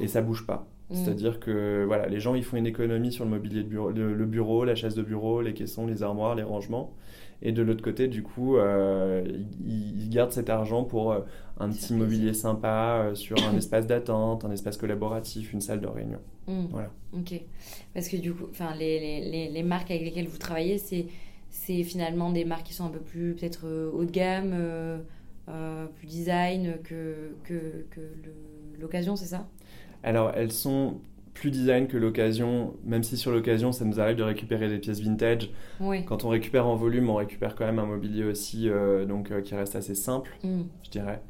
Et ça bouge pas. Mm. C'est-à-dire que voilà, les gens ils font une économie sur le mobilier de bureau, le bureau, la chaise de bureau, les caissons, les armoires, les rangements. Et de l'autre côté, du coup, euh, ils, gardent cet argent pour euh, un petit mobilier sympa euh, sur un <coughs> espace d'attente, un espace collaboratif, une salle de réunion. Hmm. Voilà. Ok. Parce que du coup, les, les, les, marques avec lesquelles vous travaillez, c'est, c'est finalement des marques qui sont un peu plus peut-être haut de gamme, plus design que, que, que l'occasion, c'est ça? Alors, elles sont plus design que l'occasion, même si sur l'occasion, ça nous arrive de récupérer des pièces vintage. Quand on récupère en volume, on récupère quand même un mobilier aussi euh, donc, euh, qui reste assez simple, mm. je dirais.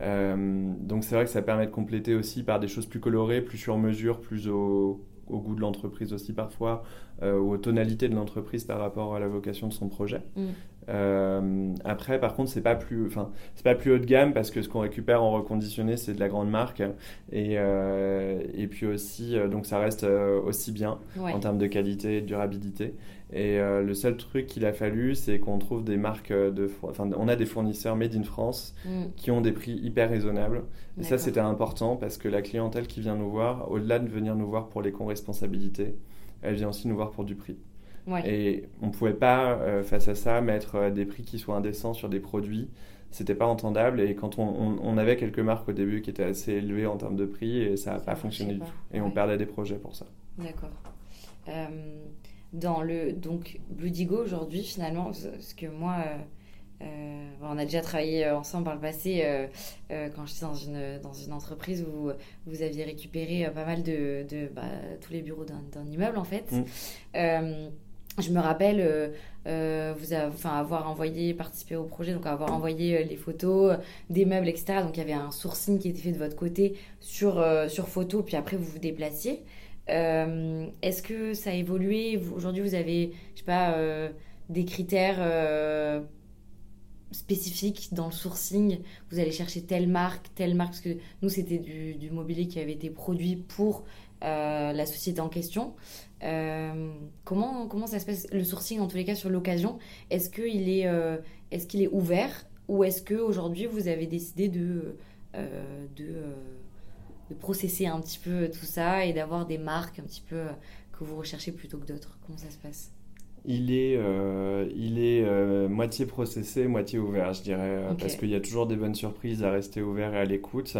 Euh, donc c'est vrai que ça permet de compléter aussi par des choses plus colorées, plus sur mesure, plus au, au goût de l'entreprise aussi parfois, ou aux tonalités de l'entreprise par rapport à la vocation de son projet. Mm. Euh, après, par contre, c'est pas plus, enfin, c'est pas plus haut de gamme parce que ce qu'on récupère en reconditionné, c'est de la grande marque et, euh, et puis aussi, euh, donc ça reste aussi bien en termes de qualité et de durabilité. Et le seul truc qu'il a fallu, c'est qu'on trouve des marques de, enfin, on a des fournisseurs made in France mm. qui ont des prix hyper raisonnables. Et ça, c'était important parce que la clientèle qui vient nous voir, au-delà de venir nous voir pour les co-responsabilités, elle vient aussi nous voir pour du prix. Et on ne pouvait pas, euh, face à ça, mettre euh, des prix qui soient indécents sur des produits. C'était pas entendable. Et quand on, on, avait quelques marques au début qui étaient assez élevées en termes de prix, et ça n'a pas fonctionné du tout. Et on perdait des projets pour ça. D'accord. Euh, dans le donc Blue Digo aujourd'hui, finalement, ce que moi. on a déjà travaillé ensemble par le passé quand j'étais dans une, dans une entreprise où vous aviez récupéré pas mal de, de bah, tous les bureaux d'un immeuble en fait. Mm je me rappelle euh, euh, vous avoir envoyé, participer au projet, donc avoir envoyé euh, les photos des meubles, etc. Donc il y avait un sourcing qui était fait de votre côté sur, sur photo, puis après vous vous déplaciez. Est-ce que ça a évolué? Aujourd'hui, vous avez, je sais pas, des critères spécifiques dans le sourcing? Vous allez chercher telle marque, telle marque Parce que nous, c'était du, du mobilier qui avait été produit pour la société en question. Euh, comment, comment ça se passe le sourcing en tous les cas sur l'occasion? Est-ce qu'il est, euh, est, est ouvert? Ou est-ce qu'aujourd'hui vous avez décidé de, euh, de, de, processer un petit peu tout ça et d'avoir des marques un petit peu que vous recherchez plutôt que d'autres? Comment ça se passe? Il est, euh, il est euh, moitié processé, moitié ouvert, je dirais, euh, parce qu'il y a toujours des bonnes surprises à rester ouvert et à l'écoute.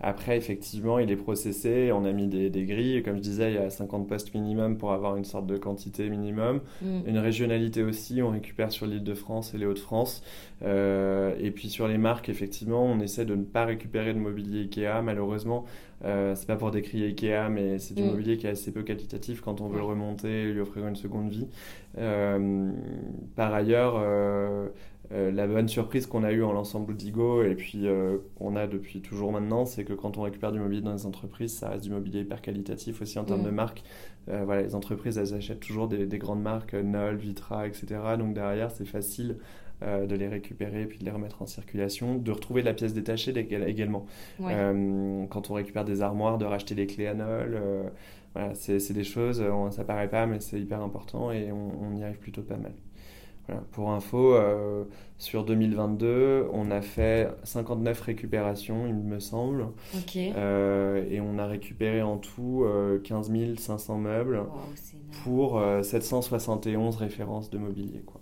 Après, effectivement, il est processé, on a mis des, des, grilles, comme je disais, il y a 50 postes minimum pour avoir une sorte de quantité minimum. Mm. Une régionalité aussi, on récupère sur l'île de France et les Hauts-de-France. et puis sur les marques, effectivement, on essaie de ne pas récupérer de mobilier Ikea, malheureusement. Euh, c'est pas pour décrire Ikea, mais c'est du mm. mobilier qui est assez peu qualitatif quand on veut le remonter et lui offrir une seconde vie. Euh, par ailleurs, euh, la bonne surprise qu'on a eue en l'ensemble d'Igo et puis qu'on a depuis toujours maintenant, c'est que quand on récupère du mobilier dans les entreprises, ça reste du mobilier hyper qualitatif aussi en termes mm. de marque. voilà, les entreprises, elles achètent toujours des, des grandes marques, Nol, Vitra, etc. Donc derrière, c'est facile euh, de les récupérer et puis de les remettre en circulation, de retrouver la pièce détachée également. Euh, quand on récupère des armoires, de racheter les clés Nol. Euh, voilà, c'est des choses, ça paraît pas, mais c'est hyper important et on, y arrive plutôt pas mal. Voilà. Pour info, sur 2022, on a fait 59 récupérations, il me semble. et on a récupéré en tout 15 500 meubles pour 771 références de mobilier. Quoi.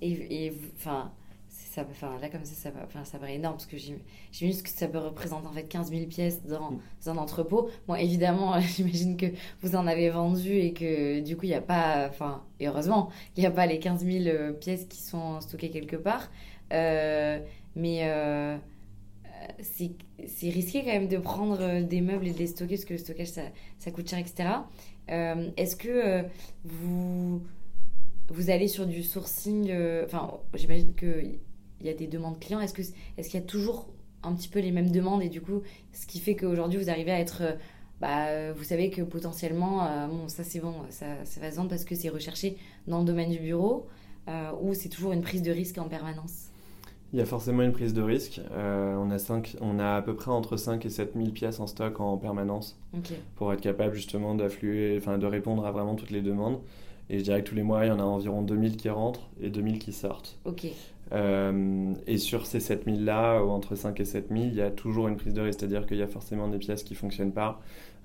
Et, enfin, ça, enfin, là, comme ça, ça, enfin, ça paraît énorme parce que j'imagine que ça peut représenter en fait 15 000 pièces dans, mm. un entrepôt. Bon, évidemment, <laughs> j'imagine que vous en avez vendu et que du coup, il n'y a pas, enfin, et heureusement, il n'y a pas les 15 000 euh, pièces qui sont stockées quelque part. Euh, mais euh, c'est risqué quand même de prendre des meubles et de les stocker parce que le stockage, ça, ça coûte cher, etc. Est-ce que vous vous allez sur du sourcing, enfin, j'imagine qu'il y a des demandes clients. Est-ce qu'il est y a toujours un petit peu les mêmes demandes et du coup, ce qui fait qu'aujourd'hui, vous arrivez à être. Bah, vous savez que potentiellement, bon, ça c'est bon, ça, ça, va se vendre parce que c'est recherché dans le domaine du bureau, ou c'est toujours une prise de risque en permanence? Il y a forcément une prise de risque. on, a cinq, on a à peu près entre 5 et 7 000 pièces en stock en permanence pour être capable justement d'affluer, enfin de répondre à vraiment toutes les demandes. Et je dirais que tous les mois, il y en a environ 2000 qui rentrent et 2000 qui sortent. Ok. Euh, et sur ces 7000-là, entre 5 et 7000, il y a toujours une prise de risque, c'est-à-dire qu'il y a forcément des pièces qui ne fonctionnent pas.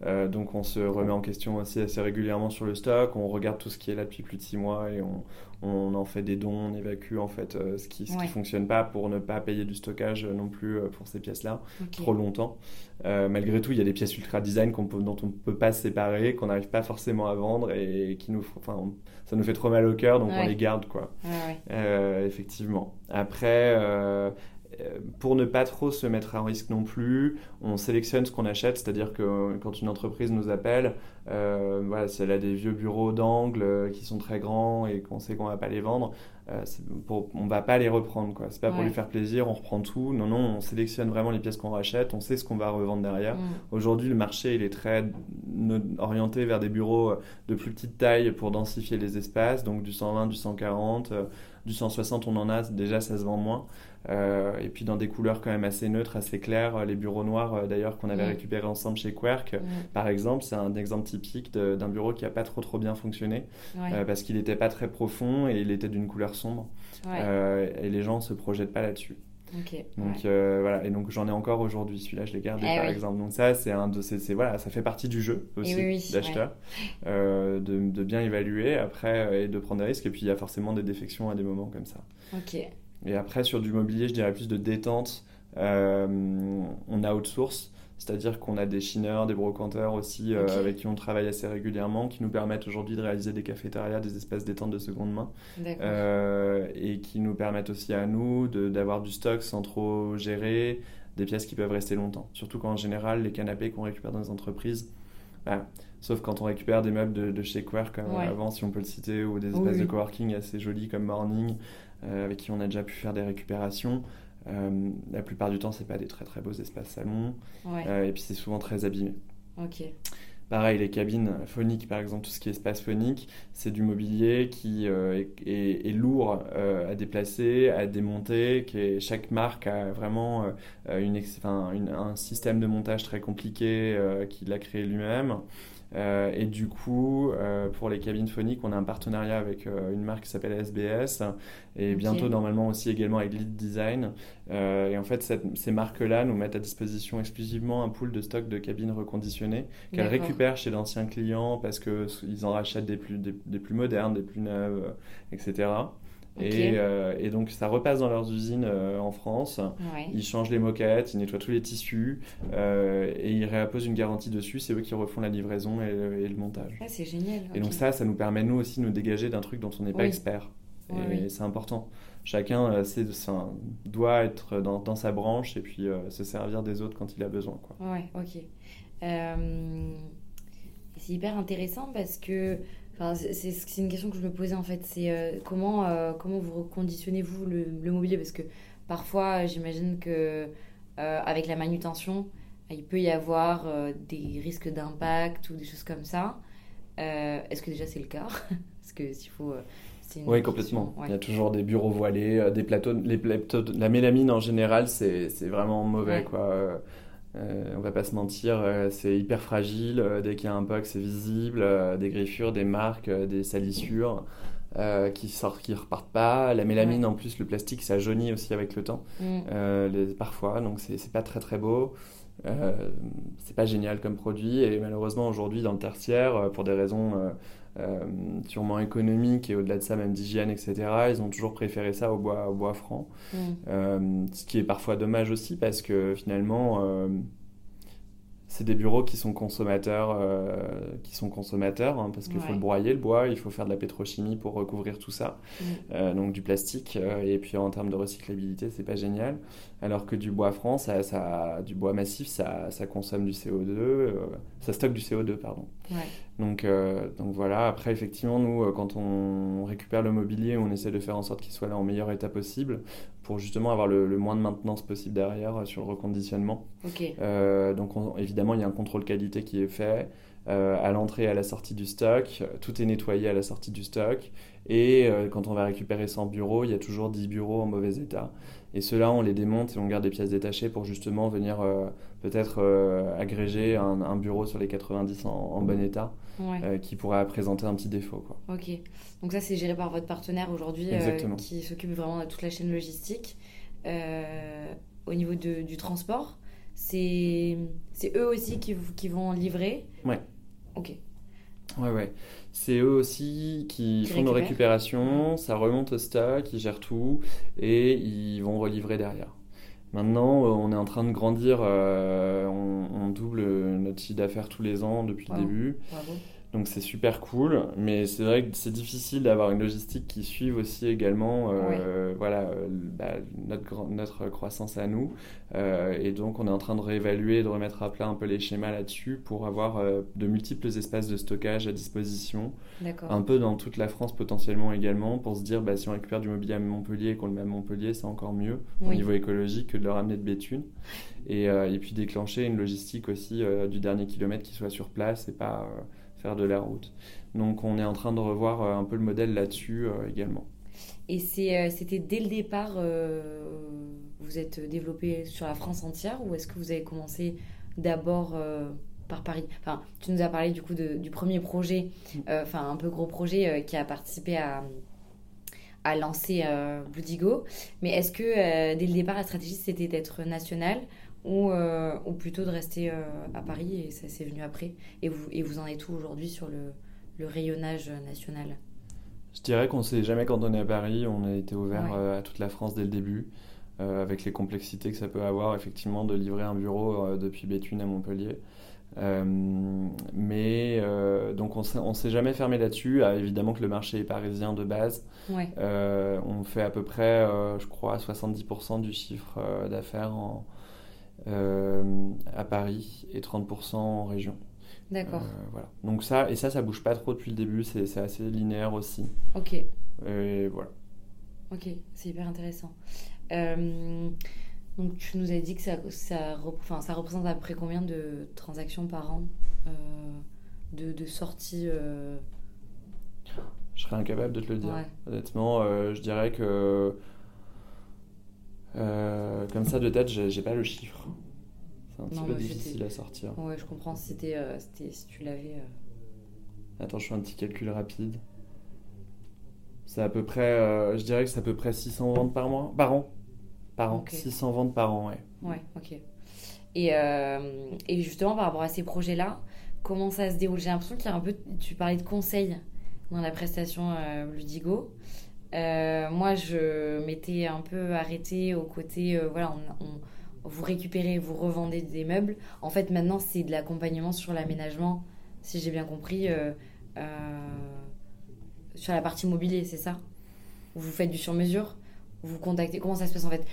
Euh, donc on se remet en question aussi assez régulièrement sur le stock, on regarde tout ce qui est là depuis plus de 6 mois et on, on en fait des dons, on évacue en fait euh, ce qui ne fonctionne pas pour ne pas payer du stockage non plus euh, pour ces pièces-là trop longtemps. Euh, malgré tout, il y a des pièces ultra design dont on ne peut pas se séparer, qu'on n'arrive pas forcément à vendre et qui nous, enfin, ça nous fait trop mal au cœur, donc on les garde quoi. effectivement. Après, pour ne pas trop se mettre à risque non plus, on sélectionne ce qu'on achète, c'est-à-dire que quand une entreprise nous appelle, euh, voilà, si elle a des vieux bureaux d'angle euh, qui sont très grands et qu'on sait qu'on va pas les vendre, euh, pour, on va pas les reprendre. Ce C'est pas pour lui faire plaisir, on reprend tout. Non, non, on sélectionne vraiment les pièces qu'on rachète, on sait ce qu'on va revendre derrière. Mm. Aujourd'hui, le marché il est très orienté vers des bureaux de plus petite taille pour densifier les espaces, donc du 120, du 140, du 160, on en a déjà, ça se vend moins. Euh, et puis dans des couleurs quand même assez neutres, assez claires. Euh, les bureaux noirs, euh, d'ailleurs, qu'on avait récupérés ensemble chez Querc, par exemple, c'est un exemple typique d'un bureau qui n'a pas trop trop bien fonctionné parce qu'il n'était pas très profond et il était d'une couleur sombre. et les gens ne se projettent pas là-dessus. donc voilà, et donc j'en ai encore aujourd'hui. Celui-là, je l'ai gardé eh par exemple. Donc ça, c'est un de ces, voilà, ça fait partie du jeu aussi d'acheteur, de, de, bien évaluer après et de prendre des risques. Et puis il y a forcément des défections à des moments comme ça. Ok. Et après, sur du mobilier, je dirais plus de détente. Euh, on a outsource, c'est-à-dire qu'on a des chineurs, des brocanteurs aussi euh, avec qui on travaille assez régulièrement, qui nous permettent aujourd'hui de réaliser des cafétérias, des espaces détente de seconde main, euh, et qui nous permettent aussi à nous d'avoir du stock sans trop gérer, des pièces qui peuvent rester longtemps. Surtout qu'en général, les canapés qu'on récupère dans les entreprises, bah, sauf quand on récupère des meubles de, chez Queer comme avant, si on peut le citer, ou des espaces de coworking assez jolis comme Morning, euh, avec qui on a déjà pu faire des récupérations. Euh, la plupart du temps, c'est pas des très très beaux espaces salons. Euh, et puis c'est souvent très abîmé. Ok. Pareil, les cabines phoniques, par exemple, tout ce qui est espace phonique, c'est du mobilier qui est, lourd à déplacer, à démonter. Qui chaque marque a vraiment une, un système de montage très compliqué qu'il a créé lui-même. Euh, et du coup, euh, pour les cabines phoniques, on a un partenariat avec euh, une marque qui s'appelle SBS et bientôt normalement aussi également avec Lead Design. et en fait, ces marques-là nous mettent à disposition exclusivement un pool de stock de cabines reconditionnées qu'elles récupèrent chez d'anciens clients parce qu'ils en rachètent des plus, des plus modernes, des plus neuves, etc. Euh, et, donc ça repasse dans leurs usines euh, en France. Ils changent les moquettes, ils nettoient tous les tissus euh, et ils réapposent une garantie dessus. C'est eux qui refont la livraison et, le montage. Ah, c'est génial. Et donc ça, ça nous permet nous aussi de nous dégager d'un truc dont on n'est pas expert. Et c'est important. Chacun doit être dans, dans, sa branche et puis se servir des autres quand il a besoin. Quoi. Ouais, ok. c'est hyper intéressant parce que c'est une question que je me posais en fait. C'est euh, comment, euh, comment vous reconditionnez-vous le, mobilier? Parce que parfois, j'imagine que euh, avec la manutention, il peut y avoir des risques d'impact ou des choses comme ça. Est-ce que déjà c'est le cas? <laughs> Parce que s'il faut. oui, complètement. Il y a toujours des bureaux voilés, des plateaux. Les plateaux la mélamine en général, c'est vraiment mauvais. Quoi euh, on va pas se mentir, euh, c'est hyper fragile. Euh, dès qu'il y a un bug, c'est visible. des griffures, des marques, des salissures qui sortent, qui repartent pas. La mélamine, en plus, le plastique, ça jaunit aussi avec le temps, mm. parfois. Donc, c'est pas très très beau. c'est pas génial comme produit et malheureusement aujourd'hui dans le tertiaire, pour des raisons sûrement économiques et au-delà de ça même d'hygiène, etc., ils ont toujours préféré ça au bois, au bois franc. Mm. ce qui est parfois dommage aussi parce que finalement c'est des bureaux qui sont consommateurs, euh, qui sont consommateurs hein, parce qu'il faut le broyer le bois, il faut faire de la pétrochimie pour recouvrir tout ça, mm. euh, donc du plastique. Euh, et puis en termes de recyclabilité, c'est pas génial. Alors que du bois franc, ça, ça du bois massif, ça, ça consomme du CO2, ça stocke du CO2, pardon. Donc, donc voilà. Après, effectivement, nous, quand on récupère le mobilier, on essaie de faire en sorte qu'il soit là en meilleur état possible pour justement avoir le, moins de maintenance possible derrière euh, sur le reconditionnement. Euh, donc évidemment, il y a un contrôle qualité qui est fait. Euh, à l'entrée et à la sortie du stock, tout est nettoyé à la sortie du stock. Et quand on va récupérer 100 bureaux, il y a toujours 10 bureaux en mauvais état. Et ceux-là, on les démonte et on garde des pièces détachées pour justement venir peut-être agréger un, bureau sur les 90 en, bon état qui pourrait présenter un petit défaut. Quoi. Ok. Donc ça, c'est géré par votre partenaire aujourd'hui euh, qui s'occupe vraiment de toute la chaîne logistique. Euh, au niveau du transport, c'est eux aussi qui, qui vont livrer Ouais. Ok. Ouais, ouais. C'est eux aussi qui, font nos récupérations, ça remonte au stock, ils gèrent tout et ils vont relivrer derrière. Maintenant, on est en train de grandir, euh, on, double notre chiffre d'affaires tous les ans depuis le début. Bravo. Donc c'est super cool, mais c'est vrai que c'est difficile d'avoir une logistique qui suive aussi également euh, voilà, euh, bah, notre, notre croissance à nous. Euh, et donc on est en train de réévaluer, de remettre à plat un peu les schémas là-dessus pour avoir de multiples espaces de stockage à disposition. Un peu dans toute la France potentiellement également, pour se dire bah, si on récupère du mobilier à Montpellier et qu'on le met à Montpellier, c'est encore mieux au niveau écologique que de le ramener de Béthune. Et, et puis déclencher une logistique aussi du dernier kilomètre qui soit sur place et pas faire de la route. Donc on est en train de revoir euh, un peu le modèle là-dessus euh, également. Et euh, c'était dès le départ, vous êtes développé sur la France entière ou est-ce que vous avez commencé d'abord par Paris? Enfin, tu nous as parlé du coup du premier projet, enfin un peu gros projet qui a participé à, à lancer Bloodigo. Mais est-ce que dès le départ, la stratégie c'était d'être national? Ou, euh, ou plutôt de rester euh, à Paris et ça c'est venu après et vous, et vous en êtes où aujourd'hui sur le, le, rayonnage national? Je dirais qu'on ne s'est jamais cantonné à Paris, on a été ouvert euh, à toute la France dès le début. avec les complexités que ça peut avoir, effectivement, de livrer un bureau depuis Béthune à Montpellier. mais donc on ne s'est jamais fermé là-dessus. Ah, évidemment que le marché est parisien de base. on fait à peu près, je crois, 70% du chiffre d'affaires en, euh, à Paris et 30% en région. D'accord. Euh, voilà. Donc ça, et ça, ça bouge pas trop depuis le début, c'est assez linéaire aussi. Ok. Et voilà. Ok, c'est hyper intéressant. Euh, donc tu nous as dit que ça, ça, enfin, ça représente à peu près combien de transactions par an de, de, sorties Je serais incapable de te le dire. Honnêtement, je dirais que euh, comme ça, de tête, j'ai pas le chiffre. C'est un petit peu difficile à sortir. Ouais, je comprends. C'était, euh, si tu l'avais. Euh. Attends, je fais un petit calcul rapide. C'est à peu près, je dirais que c'est à peu près 600 ventes par mois, par an. Par an. 600 ventes par an, ouais. Ouais, ok. Et, et justement, par rapport à ces projets-là, comment ça se déroule? J'ai l'impression qu'il y a un peu. Tu parlais de conseils dans la prestation Ludigo. Euh, moi, je m'étais un peu arrêtée au côté, euh, voilà, on, vous récupérez, vous revendez des meubles. En fait, maintenant, c'est de l'accompagnement sur l'aménagement, si j'ai bien compris, euh, sur la partie mobilier, c'est ça? Vous faites du sur-mesure? Vous contactez Comment ça se passe en fait?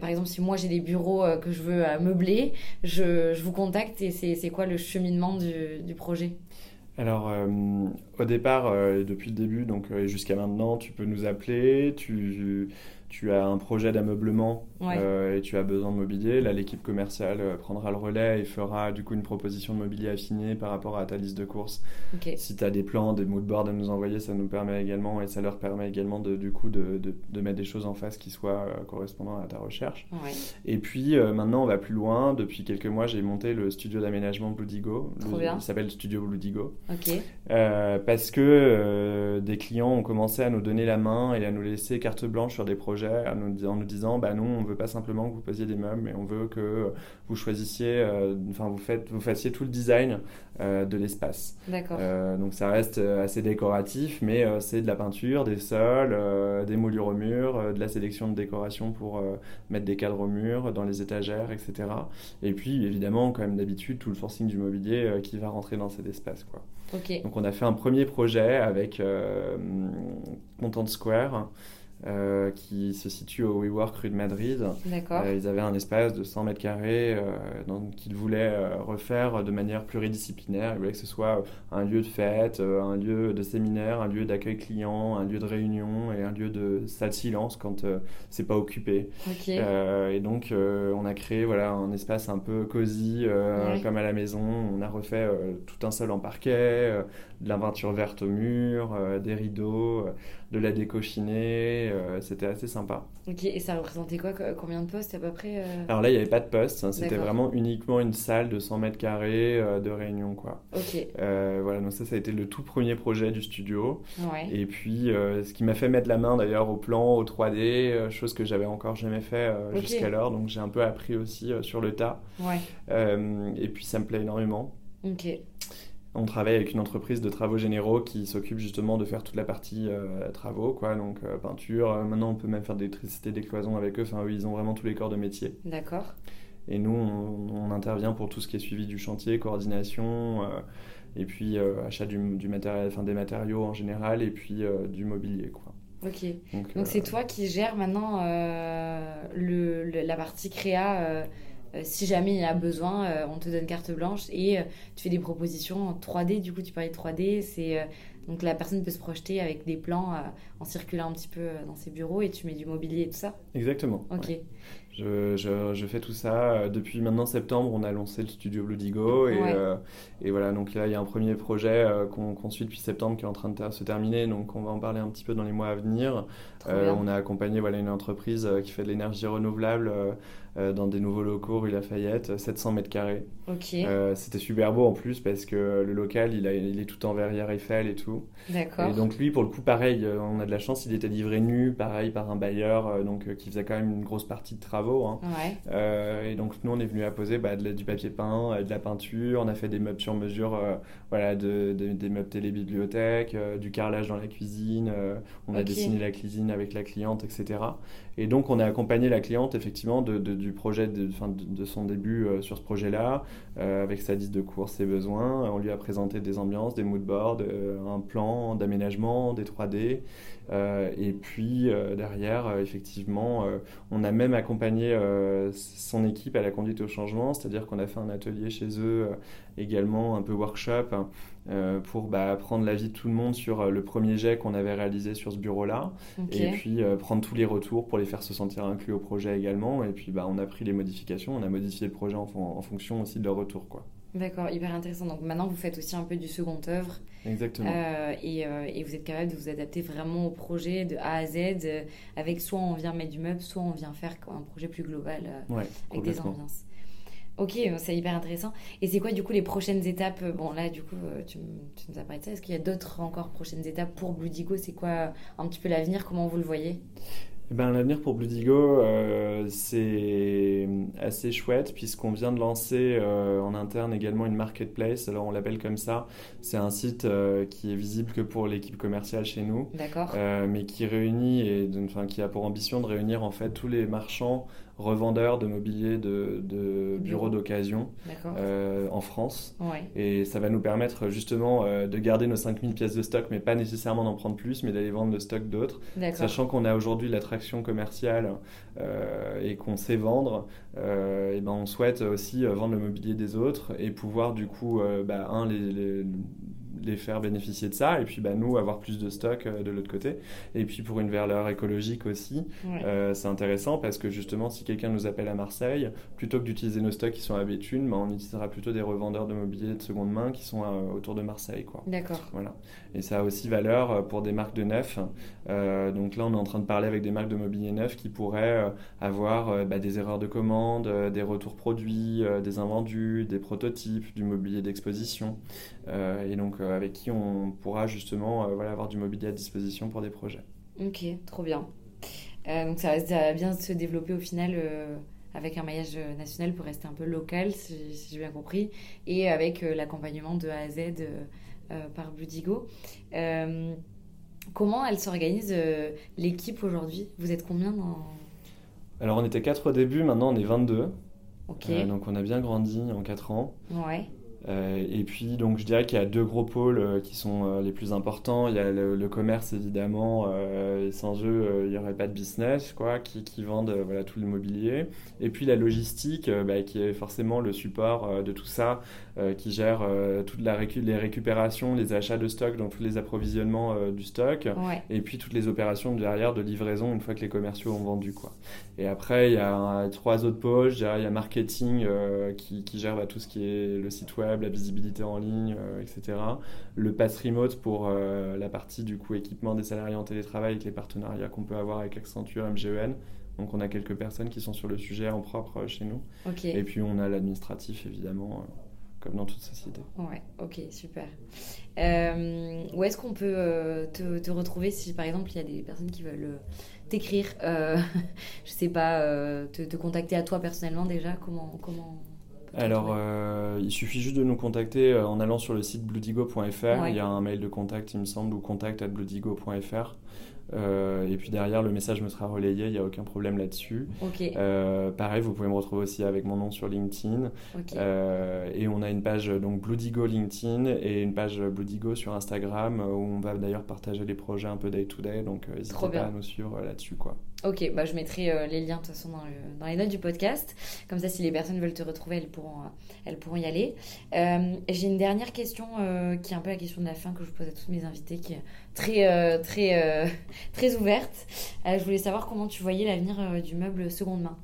Par exemple, si moi j'ai des bureaux que je veux meubler, je, vous contacte et c'est quoi le cheminement du projet? Alors, euh, au départ, euh, depuis le début, donc euh, jusqu'à maintenant, tu peux nous appeler, tu, tu as un projet d'ameublement et tu as besoin de mobilier. Là, l'équipe commerciale prendra le relais et fera du coup une proposition de mobilier affinée par rapport à ta liste de courses. Si tu as des plans, des moodboards à nous envoyer, ça nous permet également et ça leur permet également de, du coup de, de, mettre des choses en face qui soient correspondant à ta recherche. Et puis maintenant, on va plus loin. Depuis quelques mois, j'ai monté le studio d'aménagement Bludigo. Il s'appelle Studio Bludigo. parce que des clients ont commencé à nous donner la main et à nous laisser carte blanche sur des projets en nous, en nous disant bah non, on veut pas simplement que vous posiez des meubles, mais on veut que vous choisissiez, enfin vous, faites, vous fassiez tout le design de l'espace. D'accord. donc ça reste assez décoratif, mais c'est de la peinture, des sols, des moulures au mur, de la sélection de décoration pour mettre des cadres au mur, dans les étagères, etc. Et puis évidemment, comme d'habitude, tout le forcing du mobilier qui va rentrer dans cet espace. Quoi. Donc on a fait un premier projet avec euh, Content Square. Euh, qui se situe au WeWork rue de Madrid. Euh, ils avaient un espace de 100 mètres carrés qu'ils voulaient refaire de manière pluridisciplinaire. Ils voulaient que ce soit un lieu de fête, un lieu de séminaire, un lieu d'accueil client, un lieu de réunion et un lieu de salle silence quand c'est pas occupé. et donc on a créé voilà un espace un peu cosy comme à la maison. On a refait tout un sol en parquet, de la peinture verte au mur, des rideaux, de la déco chinée. Euh, c'était assez sympa. Ok, et ça représentait quoi Combien de postes à peu près euh Alors là, il n'y avait pas de postes. Hein, c'était vraiment uniquement une salle de 100 mètres carrés euh, de réunion. Quoi. Ok. voilà, donc ça, ça a été le tout premier projet du studio. Et puis, ce qui m'a fait mettre la main d'ailleurs au plan, au 3D, chose que j'avais encore jamais fait jusqu'alors. Donc j'ai un peu appris aussi sur le tas. Ouais. et puis ça me plaît énormément. Ok. On travaille avec une entreprise de travaux généraux qui s'occupe justement de faire toute la partie euh, travaux, quoi, donc euh, peinture. Euh, maintenant, on peut même faire d'électricité, des cloisons avec eux. Enfin, ils ont vraiment tous les corps de métier. D'accord. Et nous, on, intervient pour tout ce qui est suivi du chantier, coordination, et puis achat du, matériel, enfin des matériaux en général, et puis du mobilier, quoi. Ok. Donc c'est toi qui gères maintenant le, la partie créa si jamais il y a besoin, euh, on te donne carte blanche et euh, tu fais des propositions en 3D. Du coup, tu parlais de 3D, c'est donc la personne peut se projeter avec des plans en circulant un petit peu dans ses bureaux et tu mets du mobilier et tout ça. Exactement. Ok. Je, je, fais tout ça. Depuis maintenant septembre, on a lancé le studio Bloodigo et, et voilà. Donc là, il y a un premier projet qu'on suit depuis septembre qui est en train de se terminer. Donc on va en parler un petit peu dans les mois à venir. on a accompagné voilà une entreprise qui fait de l'énergie renouvelable euh, dans des nouveaux locaux rue Lafayette, 700 mètres carrés. Euh, c'était super beau en plus parce que le local, il, a, il est tout en verrière Eiffel et tout. D'accord. Et donc lui, pour le coup, pareil, euh, on a de la chance, il était livré nu, pareil, par un bailleur, donc qui faisait quand même une grosse partie de travaux. Hein. Ouais. et donc nous, on est venu à poser bah, du papier peint, de la peinture, on a fait des meubles sur mesure, voilà, de, des meubles télé-bibliothèque, du carrelage dans la cuisine, on a dessiné la cuisine avec la cliente, etc. Et donc on a accompagné la cliente effectivement de, du projet, de, son début euh, sur ce projet-là, euh, avec sa liste de courses, ses besoins. On lui a présenté des ambiances, des moodboards, euh, un plan d'aménagement, des 3D. et puis derrière, effectivement, on a même accompagné son équipe à la conduite au changement, c'est-à-dire qu'on a fait un atelier chez eux également, un peu workshop. Euh, pour bah, prendre l'avis de tout le monde sur euh, le premier jet qu'on avait réalisé sur ce bureau-là, et puis euh, prendre tous les retours pour les faire se sentir inclus au projet également. Et puis bah, on a pris les modifications, on a modifié le projet en, en fonction aussi de leur retour. Quoi. D'accord, hyper intéressant. Donc maintenant, vous faites aussi un peu du second œuvre. Exactement. et, et, vous êtes capable de vous adapter vraiment au projet de A à Z, avec soit on vient mettre du meuble, soit on vient faire un projet plus global avec des ambiances. Ok, c'est hyper intéressant. Et c'est quoi du coup les prochaines étapes Bon là du coup euh, tu, nous as parlé de ça. Est-ce qu'il y a d'autres encore prochaines étapes pour Bloodigo C'est quoi un petit peu l'avenir? Comment vous le voyez? Eh ben, L'avenir pour Bloodigo, euh, c'est assez chouette puisqu'on vient de lancer euh, en interne également une marketplace. Alors on l'appelle comme ça. C'est un site qui est visible que pour l'équipe commerciale chez nous. D'accord. mais qui réunit et enfin, qui a pour ambition de réunir en fait tous les marchands revendeurs de mobilier de, de bureaux d'occasion euh, en France. Et ça va nous permettre justement euh, de garder nos 5000 pièces de stock, mais pas nécessairement d'en prendre plus, mais d'aller vendre le stock d'autres. Sachant qu'on a aujourd'hui l'attraction commerciale euh, et qu'on sait vendre, et ben on souhaite aussi vendre le mobilier des autres et pouvoir du coup, bah, un, les les faire bénéficier de ça et puis bah, nous avoir plus de stock euh, de l'autre côté. Et puis pour une valeur écologique aussi, euh, c'est intéressant parce que justement si quelqu'un nous appelle à Marseille, plutôt que d'utiliser nos stocks qui sont à Béthune, bah, on utilisera plutôt des revendeurs de mobilier de seconde main qui sont euh, autour de Marseille. Quoi. D'accord. Voilà. Et ça a aussi valeur pour des marques de neuf. donc là on est en train de parler avec des marques de mobilier neuf qui pourraient avoir bah, des erreurs de commande, des retours produits, des invendus, des prototypes, du mobilier d'exposition. et donc avec qui on pourra justement voilà, avoir du mobilier à disposition pour des projets. Ok, trop bien. donc ça, va bien se développer au final avec un maillage national pour rester un peu local, si, j'ai bien compris, et avec l'accompagnement de A à Z par Bludigo. comment elle s'organise l'équipe aujourd'hui? Vous êtes combien dans... Alors on était 4 au début, maintenant on est 22. Euh, donc on a bien grandi en 4 ans. Ouais. Euh, et puis, donc, je dirais qu'il y a deux gros pôles euh, qui sont les plus importants. Il y a le, commerce, évidemment. sans eux, il n'y aurait pas de business, quoi, qui, qui vendent voilà, tout le mobilier. Et puis, la logistique, bah, qui est forcément le support de tout ça, qui gère toutes la les récupérations, les achats de stock, donc tous les approvisionnements du stock. Et puis, toutes les opérations derrière de livraison une fois que les commerciaux ont vendu, quoi. Et après, il y a trois autres pôles. Je dirais, il y a marketing qui, qui, gère bah, tout ce qui est le site web la visibilité en ligne, euh, etc. Le pass remote pour euh, la partie du coup équipement des salariés en télétravail avec les partenariats qu'on peut avoir avec Accenture, MGEN. Donc on a quelques personnes qui sont sur le sujet en propre euh, chez nous. Et puis on a l'administratif évidemment comme dans toute société. Ouais, ok, super. où est-ce qu'on peut te, retrouver si par exemple il y a des personnes qui veulent t'écrire, <laughs> je sais pas, te, te, contacter à toi personnellement déjà Comment, comment alors, euh, il suffit juste de nous contacter euh, en allant sur le site bloodigo.fr. Il y a un mail de contact, il me semble, ou contact at bloodigo.fr. Euh, et puis derrière, le message me sera relayé, il n'y a aucun problème là-dessus. pareil, vous pouvez me retrouver aussi avec mon nom sur LinkedIn. et on a une page donc Bloodigo LinkedIn et une page Bloodigo sur Instagram où on va d'ailleurs partager les projets un peu day to day. Donc n'hésitez pas à nous suivre là-dessus. quoi. Ok, bah, je mettrai euh, les liens de toute façon dans, les notes du podcast. Comme ça, si les personnes veulent te retrouver, elles pourront, euh, elles pourront y aller. Euh, j'ai une dernière question qui est un peu la question de la fin que je pose à tous mes invités, qui est très, très, <laughs> très ouverte. je voulais savoir comment tu voyais l'avenir du meuble seconde main.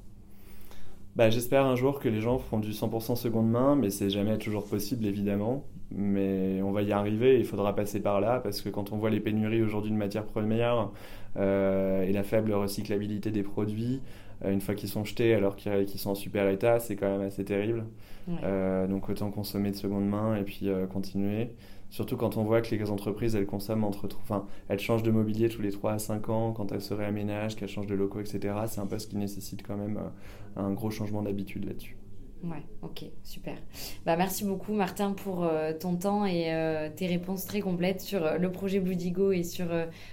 Bah, J'espère un jour que les gens feront du 100% seconde main, mais c'est jamais toujours possible évidemment. Mais on va y arriver, il faudra passer par là, parce que quand on voit les pénuries aujourd'hui de matières premières, euh, et la faible recyclabilité des produits, euh, une fois qu'ils sont jetés alors qu'ils sont en super état, c'est quand même assez terrible. Euh, donc autant consommer de seconde main et puis continuer. Surtout quand on voit que les entreprises, elles consomment entre... Enfin, elles changent de mobilier tous les 3 à 5 ans, quand elles se réaménagent, qu'elles changent de locaux, etc. C'est un ce qui nécessite quand même un gros changement d'habitude là-dessus. Ouais, ok, super. Bah, merci beaucoup Martin pour euh, ton temps et euh, tes réponses très complètes sur euh, le projet Bloodigo et sur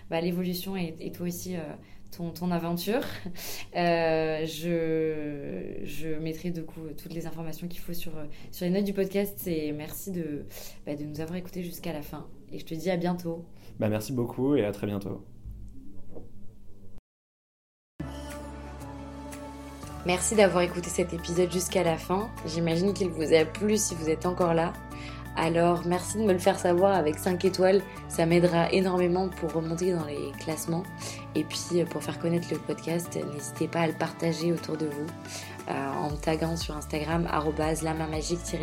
bah, l'évolution et, toi aussi ton, ton, aventure. je, je mettrai du coup toutes les informations qu'il faut sur, sur les notes du podcast et merci de, bah, de nous avoir écoutés jusqu'à la fin. Et je te dis à bientôt. Bah, merci beaucoup et à très bientôt. Merci d'avoir écouté cet épisode jusqu'à la fin. J'imagine qu'il vous a plu si vous êtes encore là. Alors merci de me le faire savoir avec 5 étoiles, ça m'aidera énormément pour remonter dans les classements. Et puis pour faire connaître le podcast, n'hésitez pas à le partager autour de vous euh, en me taguant sur Instagram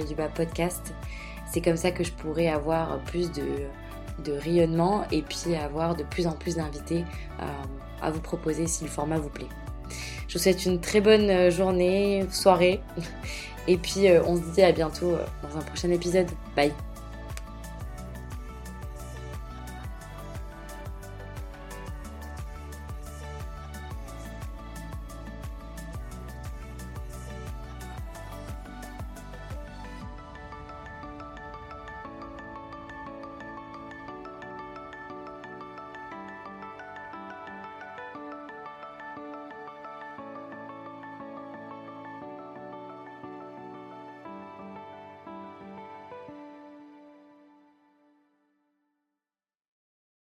du podcast. C'est comme ça que je pourrai avoir plus de, rayonnement et puis avoir de plus en plus d'invités euh, à vous proposer si le format vous plaît. Je vous souhaite une très bonne euh, journée, soirée. Et puis euh, on se dit à bientôt euh, dans un prochain épisode. Bye